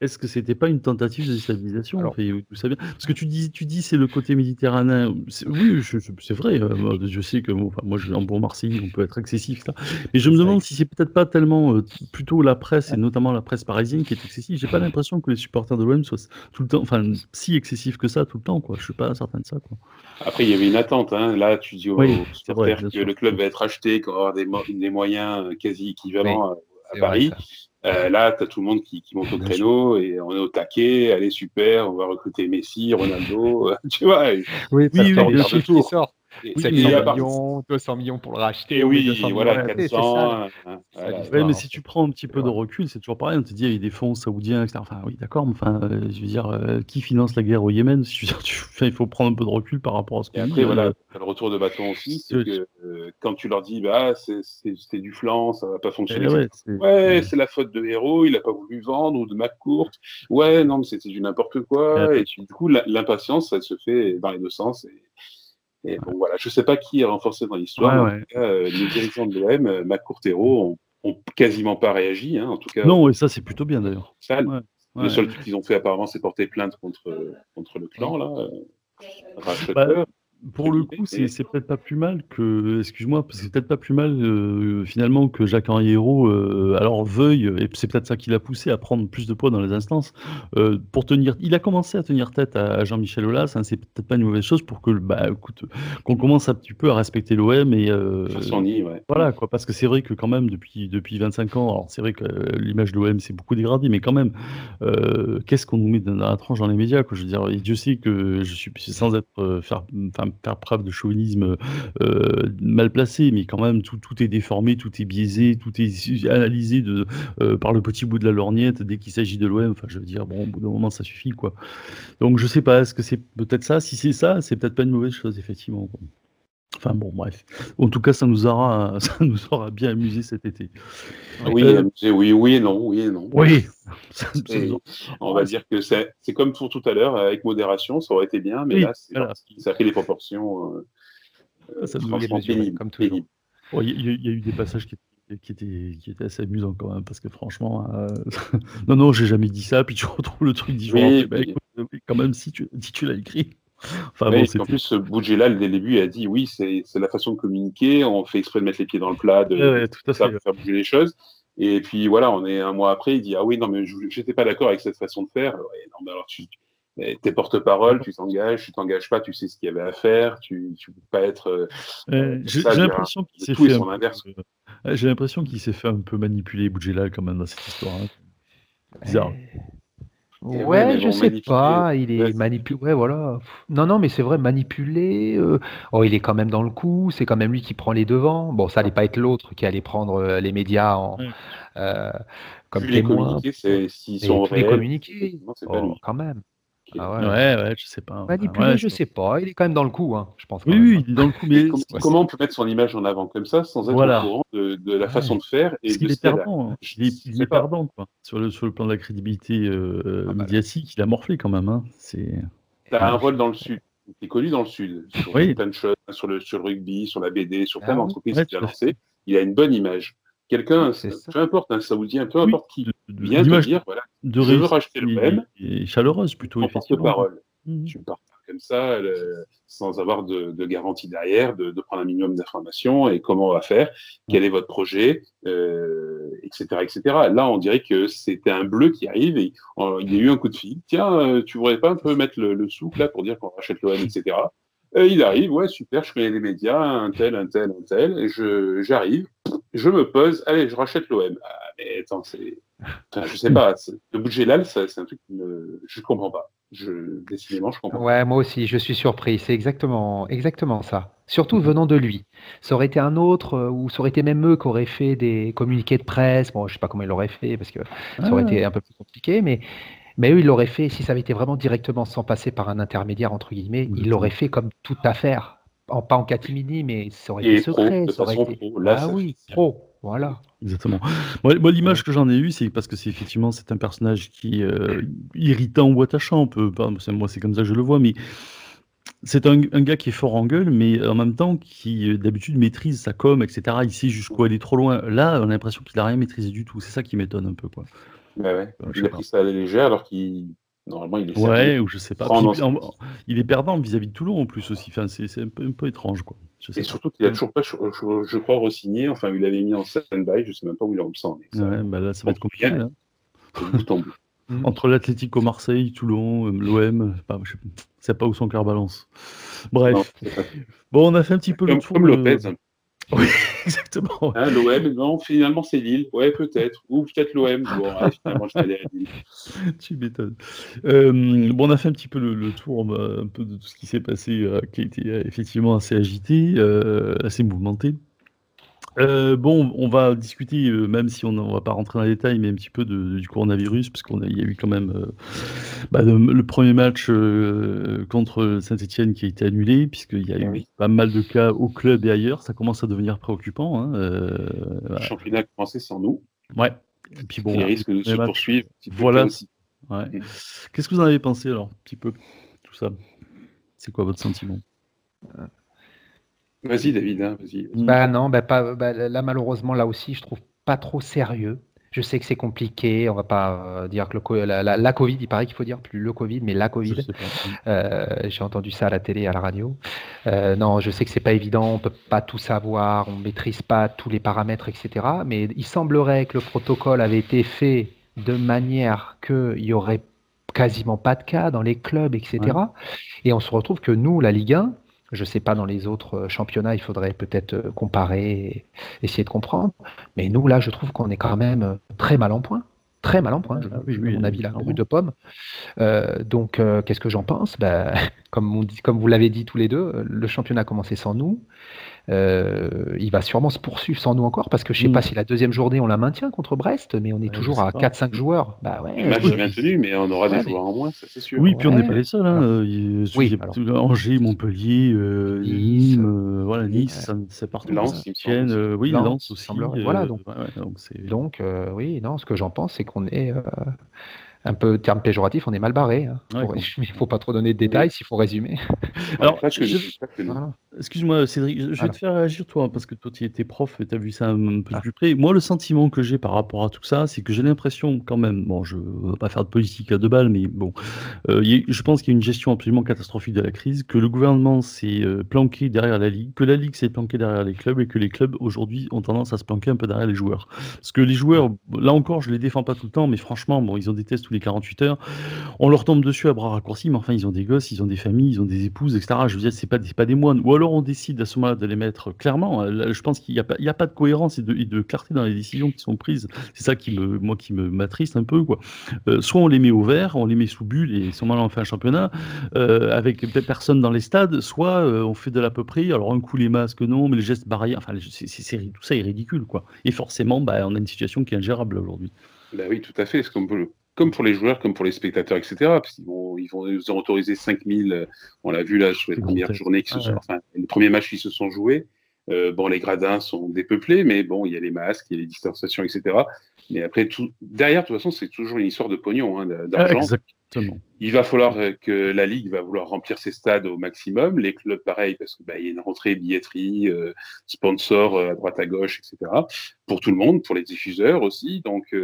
Est-ce que c'était pas une tentative de déstabilisation? Alors, ça bien Parce que tu dis, tu dis c'est le côté méditerranéen. Oui, c'est vrai. Euh, je sais que moi, moi, en bon Marseille, on peut être excessif. Là. Mais je me demande si c'est peut-être pas tellement euh, plutôt la presse, et notamment la presse parisienne, qui est excessive. J'ai pas l'impression que les supporters de l'OM soient tout le temps, enfin, si excessifs que ça tout le temps. Quoi. Je suis pas certain de ça. Quoi. Après, il y avait une attente. Hein. Là, tu dis aux, supporters que le club va être acheté, qu'on va avoir des, des, moyens euh, quasi équivalents à, Paris. Euh, là, tu as tout le monde qui, qui monte au créneau et on est au taquet. Allez, super, on va recruter Messi, Ronaldo. tu vois. Oui, oui, oui, oui, oui, oui, 700 millions, 200 millions pour le racheter. Oui, voilà, 400. Hein, mais si tu prends un petit peu de recul, c'est toujours pareil. On te dit, il y a des fonds saoudiens, etc. Enfin, oui, d'accord, mais enfin, euh, je veux dire, euh, qui finance la guerre au Yémen? Je veux dire, tu... Il faut prendre un peu de recul par rapport à ce qu'on dit. Après, voilà, le retour de bâton aussi, c'est que euh, quand tu leur dis, bah, c'est du flanc, ça va pas fonctionner. Eh ouais, c'est la faute de Héros, il a pas voulu vendre, ou de McCourt. Ouais, non, mais c'était du n'importe quoi. Et du coup, l'impatience, ça se fait dans les deux sens. Et et bon, voilà, je ne sais pas qui est renforcé dans l'histoire. Ouais, euh, les dirigeants de l'OM, euh, McCourtero, ont, quasiment pas réagi. Hein, en tout cas, non, et ça, c'est plutôt bien d'ailleurs. Le seul truc qu'ils ont fait apparemment, c'est porter plainte contre, contre le clan. Là. Euh, pour le coup, c'est peut-être pas plus mal que, excuse-moi, parce que c'est peut-être pas plus mal euh, finalement que Jacques-Henri Hérault euh, alors veuille, et c'est peut-être ça qui l'a poussé à prendre plus de poids dans les instances, euh, pour tenir. Il a commencé à tenir tête à, Jean-Michel Aulas, hein, c'est peut-être pas une mauvaise chose pour que, bah, écoute, qu'on commence un petit peu à respecter l'OM et. ouais. Voilà, quoi, parce que c'est vrai que quand même depuis depuis 25 ans, alors c'est vrai que l'image de l'OM s'est beaucoup dégradée, mais quand même, qu'est-ce qu'on nous met dans la tranche dans les médias, quoi, Je veux dire, et Dieu sait que je suis sans être faire, faire preuve de chauvinisme euh, mal placé, mais quand même, tout, tout, est déformé, tout est biaisé, tout est analysé de, euh, par le petit bout de la lorgnette dès qu'il s'agit de l'OM. Enfin, je veux dire, bon, au bout d'un moment, ça suffit, quoi. Donc, je sais pas, est-ce que c'est peut-être ça? Si c'est ça, c'est peut-être pas une mauvaise chose, effectivement. Enfin bon, bref. En tout cas, ça nous aura, ça nous aura bien amusé cet été. Oui, euh, oui, oui et non, oui et non. Oui. on va dire que c'est comme pour tout à l'heure, avec modération, ça aurait été bien, mais là, ça a pris des proportions euh, ça franchement pénibles. Comme toujours. Il y, a eu des passages qui qui étaient, qui étaient assez amusants quand même, parce que franchement, euh, non, non, j'ai jamais dit ça, puis tu retrouves le truc dix jours bah, quand même, si tu, si tu l'as écrit. Enfin, bon, en plus, Boudjelal, dès le début, a dit oui, c'est la façon de communiquer, on fait exprès de mettre les pieds dans le plat, de, faire bouger les choses. Et puis voilà, on est un mois après, il dit ah oui, non, mais j'étais pas d'accord avec cette façon de faire. non, mais alors tu, t'es porte-parole, tu t'engages, tu t'engages pas, tu sais ce qu'il y avait à faire, tu, tu peux pas être. Euh, j'ai l'impression qu'il s'est fait. J'ai l'impression qu'il s'est fait un peu manipuler Boudjelal quand même dans cette histoire. Hein. Bizarre. Ouais, je sais pas, il est manipulé. Ouais, voilà. Non, non, mais c'est vrai, manipulé. Euh, oh, il est quand même dans le coup. C'est quand même lui qui prend les devants. Bon, ça allait pas être l'autre qui allait prendre euh, les médias en, euh, comme les communiqués, c'est s'ils sont les communiqués, oh, quand même. Ah ouais. ouais, ouais, je sais pas. Manipulé, je sais pas. Il est quand même dans le coup, hein, je pense. Oui, oui, il est dans le coup. Mais comment on peut mettre son image en avant comme ça sans être au courant de, la façon de faire et il est perdant. Hein. Il est, perdant quoi. Sur le, sur le plan de la crédibilité euh, ah bah. médiatique, il a morflé quand même. Hein. C'est. T'as un rôle dans le sud. Il est connu dans le sud sur plein de choses, sur le, sur le rugby, sur la BD, sur plein ah d'entreprises qu'il a lancé. Il a une bonne image quelqu'un, peu importe, un saoudien, peu importe qui vient te dire, voilà, de je veux racheter le même. Et chaleureuse plutôt, en porte-parole. Mmh. Tu pars comme ça, sans avoir de, garantie derrière, de, prendre un minimum d'informations et comment on va faire, quel est votre projet, euh, etc., etc. Là, on dirait que c'était un bleu qui arrive et il y a eu un coup de fil. Tiens, euh, tu voudrais pas un peu mettre le, le souk là pour dire qu'on rachète l'OM, etc. Et il arrive, ouais, super, je connais les médias, un tel, un tel, un tel, et je, j'arrive, je me pose, allez, je rachète l'OM. Ah, mais attends, c'est. Enfin, je sais pas, le budget là, c'est un truc que je ne comprends pas. Je, décidément, je comprends. Ouais, moi aussi, je suis surpris. C'est exactement, exactement ça. Surtout venant de lui. Ça aurait été un autre, euh, ou ça aurait été même eux qui auraient fait des communiqués de presse. Bon, je sais pas comment ils l'auraient fait, parce que ça aurait ah. été un peu plus compliqué, mais mais eux, ils l'auraient fait, si ça avait été vraiment directement sans passer par un intermédiaire, entre guillemets, ils l'auraient fait comme toute affaire. En, pas en catimini, mais ça aurait été secret. ça aurait été... ah oui, pro. Voilà. Exactement. Moi, l'image que j'en ai eue, c'est parce que c'est effectivement c'est un personnage qui est euh, irritant ou attachant. On peut, moi, c'est comme ça que je le vois, mais C'est un, gars qui est fort en gueule, mais en même temps qui d'habitude maîtrise sa com, etc. Il sait jusqu'où aller trop loin. Là, on a l'impression qu'il n'a rien maîtrisé du tout. C'est ça qui m'étonne un peu. Quoi. Bah ouais. il a pris ça à la légère alors qu'il. Normalement, il est Ouais, ou je sais pas. il est perdant vis-à-vis de Toulon en plus aussi. Enfin, c'est un peu, un peu étrange. Quoi. Et surtout qu'il a toujours pas, je, crois, re-signé. Enfin, il avait mis en stand-by. Je sais même pas où il en sent. Ouais, bah là, ça va être compliqué. Là. Mm. Entre l'Atlético Marseille, Toulon, euh, l'OM, je sais pas où son cœur balance. Bref. bon, on a fait un petit peu le tour. Comme Lopez. Oui, exactement. Hein, L'OM, non, finalement c'est Lille. Ouais, peut-être. Ou peut-être l'OM. Bon, finalement, je vais à Lille. tu m'étonnes. Euh, bon, on a fait un petit peu le, tour bah, un peu de tout ce qui s'est passé, euh, qui a été effectivement assez agité, assez mouvementé. Euh, bon, on va discuter, euh, même si on ne va pas rentrer dans les détails, mais un petit peu de, du coronavirus, parce qu'il y a eu quand même euh, bah, le, premier match contre Saint-Etienne qui a été annulé, puisqu'il y a eu pas mal de cas au club et ailleurs. Ça commence à devenir préoccupant. Hein, le championnat a commencé sans nous. Ouais. Et puis bon, il risque de se poursuivre. Voilà. Ouais. Mm. Qu'est-ce que vous en avez pensé alors, un petit peu, tout ça? C'est quoi votre sentiment? Vas-y, David, hein, vas-y. bah non, bah, pas, bah, là, malheureusement, là aussi, je trouve pas trop sérieux. Je sais que c'est compliqué, on va pas euh, dire que le, la, la, Covid, il paraît qu'il faut dire plus le Covid, mais la Covid. Euh, j'ai entendu ça à la télé, à la radio. Euh, non, je sais que c'est pas évident, on peut pas tout savoir, on maîtrise pas tous les paramètres, etc. Mais il semblerait que le protocole avait été fait de manière qu'il y aurait quasiment pas de cas dans les clubs, etc. Et on se retrouve que nous, la Ligue 1, je ne sais pas dans les autres euh, championnats, il faudrait peut-être euh, comparer et essayer de comprendre. Mais nous, là, je trouve qu'on est quand même euh, très mal en point. Très mal en point, je, oui, mon avis, la rue de pomme. donc, qu'est-ce que j'en pense? Ben, comme, comme vous l'avez dit tous les deux, le championnat a commencé sans nous. Euh, il va sûrement se poursuivre sans nous encore parce que je sais pas mm. si la deuxième journée on la maintient contre Brest, mais on est toujours à 4-5 joueurs. Bah ouais, le match est bien tenu, mais on aura des joueurs en moins, ça c'est sûr. Oui, puis on n'est pas les seuls. Hein. Oui, Angers, Montpellier, euh, Nîmes, euh, voilà, Nice, c'est partout. Lens, oui, Lens, aussi. voilà, donc, donc, oui, non, ce que j'en pense, c'est qu'on est un peu terme péjoratif, on est mal barré. Hein. il ne faut pas trop donner de détails s'il faut résumer. Alors, excuse-moi Cédric, je vais te faire réagir toi, parce que toi tu étais prof et tu as vu ça un peu ah. plus près. Moi, le sentiment que j'ai par rapport à tout ça, c'est que j'ai l'impression quand même, bon, je ne veux pas faire de politique à deux balles, mais bon, euh, je pense qu'il y a une gestion absolument catastrophique de la crise, que le gouvernement s'est euh, planqué derrière la Ligue, que la Ligue s'est planquée derrière les clubs et que les clubs aujourd'hui ont tendance à se planquer un peu derrière les joueurs. Parce que les joueurs, là encore, je les défends pas tout le temps, mais franchement, bon, ils ont des tests les 48 heures. On leur tombe dessus à bras raccourcis, mais enfin, ils ont des gosses, ils ont des familles, ils ont des épouses, etc. Je veux dire, c'est pas, pas des moines. Ou alors on décide à ce moment-là de les mettre clairement. Euh, je pense qu'il n'y a, pas, a pas de cohérence et de, clarté dans les décisions qui sont prises. C'est ça qui me, moi, qui me m'attriste un peu, quoi. Euh, soit on les met au vert, on les met sous bulle et ce moment-là on fait un championnat euh, avec personne dans les stades, soit on fait de l'à peu près. Alors un coup les masques, non, mais les gestes barrières, enfin, c'est, tout ça est ridicule, quoi. Et forcément, bah, on a une situation qui est ingérable aujourd'hui. Bah oui, tout à fait. Ce qu'on peut, comme pour les joueurs, comme pour les spectateurs, etc. Parce qu'ils vont, ils vont nous autoriser 5000, on l'a vu là sur les premières journées, qui se sont, enfin, les premiers matchs qui se sont joués. Euh, bon, les gradins sont dépeuplés, mais bon, il y a les masques, il y a les distanciations, etc. Mais après, tout, derrière, de toute façon, c'est toujours une histoire de pognon, hein, d'argent. Il va falloir euh, que la Ligue va vouloir remplir ses stades au maximum, les clubs pareil, parce qu'il bah, y a une rentrée billetterie, euh, sponsors euh, à droite à gauche, etc. Pour tout le monde, pour les diffuseurs aussi. Donc,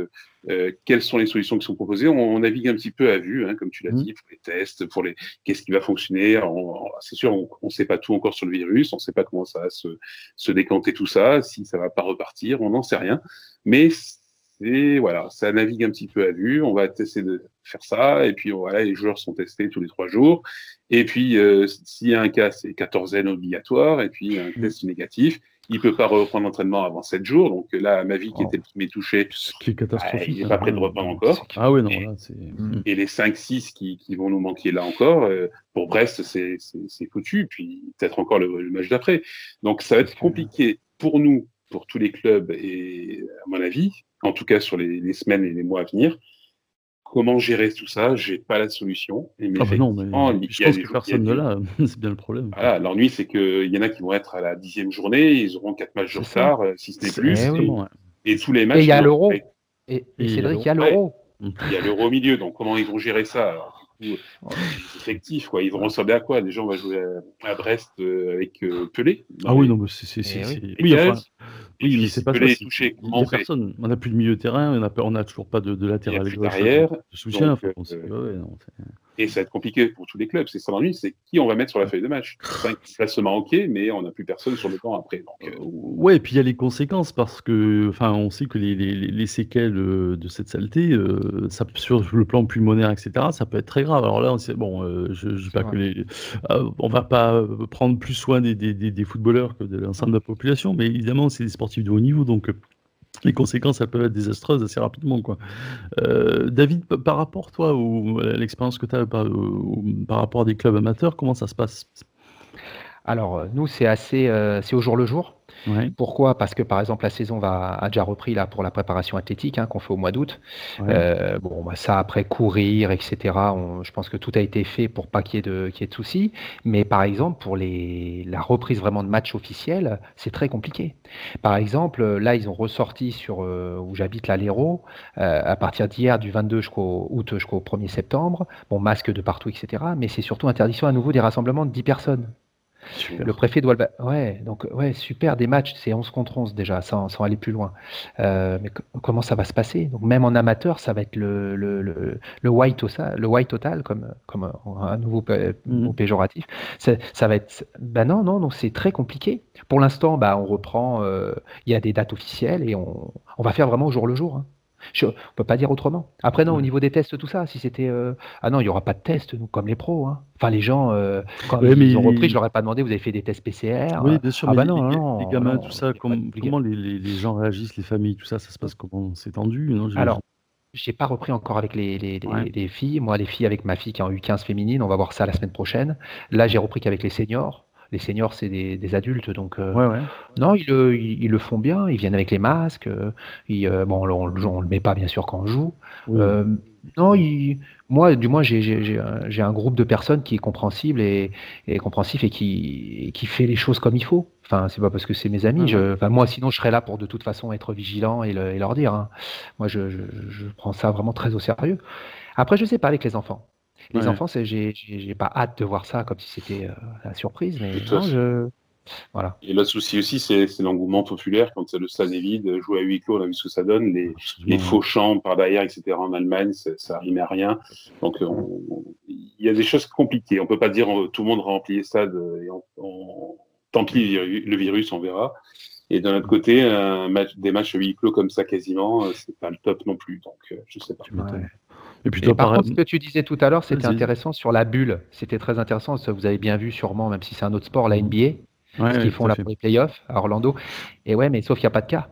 quelles sont les solutions qui sont proposées? On, navigue un petit peu à vue, hein, comme tu l'as mmh. dit, pour les tests, pour les qu'est-ce qui va fonctionner. C'est sûr, on ne sait pas tout encore sur le virus, on ne sait pas comment ça va se, se décanter tout ça, si ça va pas repartir, on n'en sait rien. Mais et voilà, ça navigue un petit peu à vue. On va tester de faire ça. Et puis voilà, les joueurs sont testés tous les trois jours. Et puis, euh, s'il y a un cas, c'est quatorzaine obligatoire. Et puis, un mmh. test négatif. Il ne peut pas reprendre l'entraînement avant sept jours. Donc là, ma vie qui était le premier touché, ce qui est catastrophique. il n'est pas prêt de reprendre encore. Ah oui, non, et, là, et les 5-6 qui, qui, vont nous manquer là encore, euh, pour Brest, c'est foutu. Puis peut-être encore le, le match d'après. Donc ça va être compliqué pour nous, pour tous les clubs et à mon avis, en tout cas sur les, semaines et les mois à venir. Comment gérer tout ça J'ai pas la solution. Mais ah bah non, mais je pense que personne ne l'a. c'est bien le problème. Voilà, l'ennui, c'est qu'il y en a qui vont être à la dixième journée, ils auront quatre matchs de retard, euh, si ce n'est plus. Et, tous les matchs. Et il y a l'euro. Et, Cédric, il y a l'euro. Il y a l'euro au milieu, donc comment ils vont gérer ça effectifs. Quoi. Ils vont ressembler à quoi? Déjà, on va jouer à, Brest euh, avec euh, Pelé? Ah oui, non, mais c'est. Eh oui, enfin, oui, mais c'est pas Pelé ça. Touché. On, personne. on n'a plus de milieu de terrain, on n'a on a toujours pas de, de latéral. Derrière, de soutien. Euh, et ça va être compliqué pour tous les clubs. C'est ça l'ennui, c'est qui on va mettre sur la feuille de match. Cinq placements ok, mais on n'a plus personne sur le camp après. Donc, euh... Ouais, et puis il y a les conséquences parce que, enfin, on sait que les, les, les séquelles euh, de cette saleté, euh, ça, sur le plan pulmonaire, etc., ça peut être très grave. Alors là, on bon, euh, je, ne dis pas que les, euh, on va pas prendre plus soin des, des, des, des footballeurs que de l'ensemble de la population, mais évidemment, c'est des sportifs de haut niveau, donc les conséquences, elles peuvent être désastreuses assez rapidement. Quoi. Euh, David, par rapport, toi, à l'expérience que tu as par, par, rapport à des clubs amateurs, comment ça se passe? Alors, nous, c'est assez, euh, c'est au jour le jour. Pourquoi? Parce que par exemple la saison va, a déjà repris là pour la préparation athlétique hein, qu'on fait au mois d'août. Euh, bon, bah, ça après courir, etc. je pense que tout a été fait pour pas qu'il y ait de, qu'il y ait de soucis. Mais par exemple pour les, la reprise vraiment de matchs officiels, c'est très compliqué. Par exemple, là ils ont ressorti sur euh, où j'habite l'Aléro euh, à partir d'hier du 22 jusqu'au août jusqu'au 1er septembre. Bon, masque de partout, etc. Mais c'est surtout interdiction à nouveau des rassemblements de 10 personnes. Le préfet doit le. Ouais, donc, ouais, super, des matchs, c'est 11 contre 11 déjà, sans, sans aller plus loin. Euh, mais comment ça va se passer? Donc, même en amateur, ça va être le, le, le, le white, total, le white total, comme, comme un nouveau mmh. péjoratif. Ça, ça, va être. Ben non, non, non c'est très compliqué. Pour l'instant, bah, on reprend, euh, il y a des dates officielles et on, on va faire vraiment au jour le jour. Hein. Je, on peut pas dire autrement. Après, non, au niveau des tests, tout ça, si c'était. Euh, ah non, il n'y aura pas de tests, nous, comme les pros. Hein. Enfin, les gens, euh, quand ils ont repris, je leur ai pas demandé, vous avez fait des tests PCR Oui, bien sûr. Ah bah non, les, non, les, gamins, tout ça, comment les, les, gens réagissent, les familles, tout ça, ça se passe comment? C'est tendu non? Alors, j'ai pas repris encore avec les, les, les, filles. Moi, les filles avec ma fille qui en U15 féminine, on va voir ça la semaine prochaine. Là, j'ai repris qu'avec les seniors les seniors, c'est des, adultes, donc euh, non, ils, ils, le font bien. Ils viennent avec les masques. Euh, euh, bon, on, ne le met pas bien sûr quand on joue. non, moi, du moins, j'ai un groupe de personnes qui est compréhensible et, compréhensif et qui, qui fait les choses comme il faut. Enfin, c'est pas parce que c'est mes amis. Je, enfin, moi, sinon, je serais là pour de toute façon être vigilant et, leur dire. Hein. Moi, je, je, prends ça vraiment très au sérieux. Après, je sais pas avec les enfants. Les enfants, j'ai pas hâte de voir ça comme si c'était euh, la surprise, mais non, je... Voilà. Et le souci aussi, c'est l'engouement populaire. Quand le stade est vide, jouer à huis clos, on a vu ce que ça donne. Les, les faux champs par derrière, etc. En Allemagne, ça, rime à rien. Donc, il y a des choses compliquées. On peut pas dire tout le monde remplit les stades et on, tant pis le virus, on verra. Et d'un autre côté, un match, des matchs à huis clos comme ça quasiment, euh, c'est pas le top non plus. Donc, euh, je sais pas. Et puis par contre, ce que tu disais tout à l'heure, c'était intéressant sur la bulle. C'était très intéressant. Vous avez bien vu sûrement, même si c'est un autre sport, la NBA, ouais, qui font la les playoffs à Orlando. Et ouais, mais sauf qu'il n'y a pas de cas.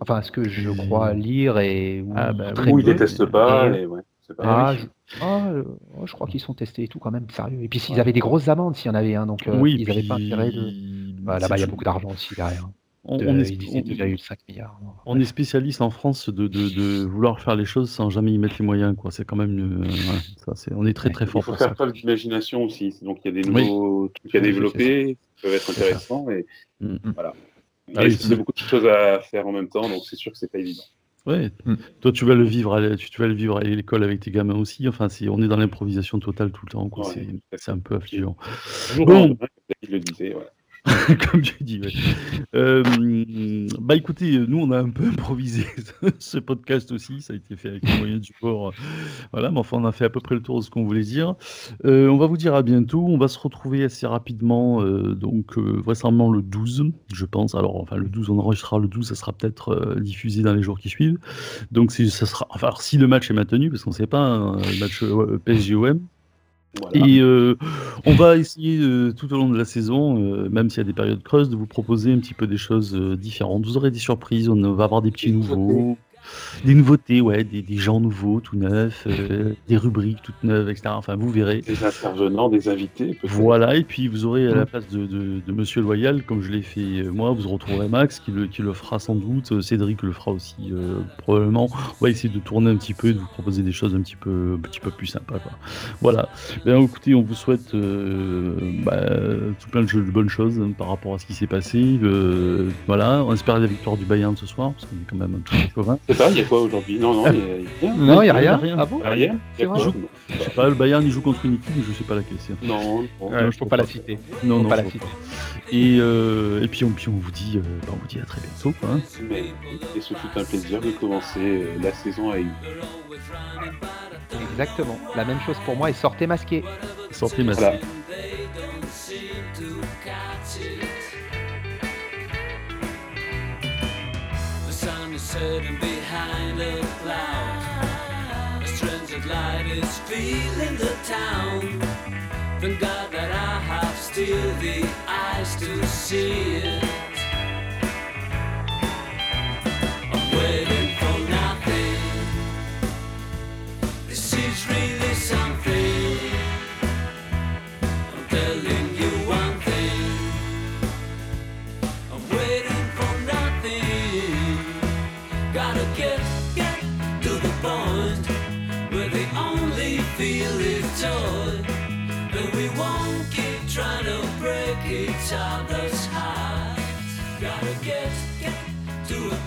Enfin, ce que je crois lire et ah, bah, ou ils détestent pas. Et... ouais, ah, je... Ah, euh, je... crois qu'ils sont testés et tout quand même, sérieux. Et puis s'ils avaient des grosses amendes, s'il y en avait un, donc euh, oui, ils n'avaient pas intérêt de. Bah, Là-bas, il y a beaucoup d'argent aussi derrière. On, est, on, est, spécialiste en France de, de, de, vouloir faire les choses sans jamais y mettre les moyens. Quoi. C'est quand même, euh, ça, c'est, on est très très fort. Il faut faire preuve d'imagination aussi. Donc il y a des nouveaux trucs à développer qui peuvent être intéressants. Et, mm, mm. Voilà. Ah il y a beaucoup de choses à faire en même temps, donc c'est sûr que c'est pas évident. Ouais. Mm. Toi, tu vas le vivre, à, tu, tu vas le vivre à l'école avec tes gamins aussi. Enfin, c'est, on est dans l'improvisation totale tout le temps. Quoi. c'est, c'est un peu affligeant. Bon. le disait, ouais. comme tu dis. Euh, bah écoutez, nous on a un peu improvisé ce podcast aussi, ça a été fait avec les moyens du port. Voilà, mais enfin on a fait à peu près le tour de ce qu'on voulait dire. Euh, on va vous dire à bientôt, on va se retrouver assez rapidement, euh, donc vraisemblablement le 12, je pense. Alors enfin le 12, on enregistrera le 12, ça sera peut-être diffusé dans les jours qui suivent. Donc ça sera, enfin si le match est maintenu, parce qu'on ne sait pas, hein, match PSG-OM. Et euh, on va essayer euh, tout au long de la saison, euh, même s'il y a des périodes creuses, de vous proposer un petit peu des choses différentes. Vous aurez des surprises, on va avoir des petits nouveaux. Des nouveautés, ouais, des, des gens nouveaux, tout neufs, euh, des rubriques toutes neuves, etc. Enfin, vous verrez. Des intervenants, des invités. Voilà, et puis vous aurez à la place de, de, de Monsieur Loyal, comme je l'ai fait euh, moi, vous retrouverez Max qui le, qui le fera sans doute, euh, Cédric le fera aussi probablement. On va essayer de tourner un petit peu et de vous proposer des choses un petit peu, un petit peu plus sympas. Quoi. Voilà. Ben, écoutez, on vous souhaite bah, tout plein de, bonnes choses hein, par rapport à ce qui s'est passé. voilà, on espère la victoire du Bayern ce soir, parce qu'on est quand même un peu chauvin. Sais pas, il y a quoi aujourd'hui? Non, non, il y a rien. Non, il n'y a rien. rien. Ah bon? Rien. Je sais pas, le Bayern il joue contre une équipe, mais je sais pas laquelle c'est. Non, non. Euh, Je peux pas la citer. Non, non, pas la citer. Et, euh, et puis, on, puis on vous dit, euh, bah, on vous dit à très bientôt. Quoi, hein. Mais et ce fut un plaisir de commencer euh, la saison avec vous. Exactement. La même chose pour moi et sortez masqué. Sortez ma Voilà. Light is filling the town. Thank God that I have still the eyes to see it.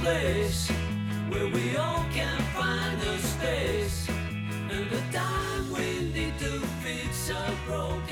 Place where we all can find a space. And the time we need to fix a broken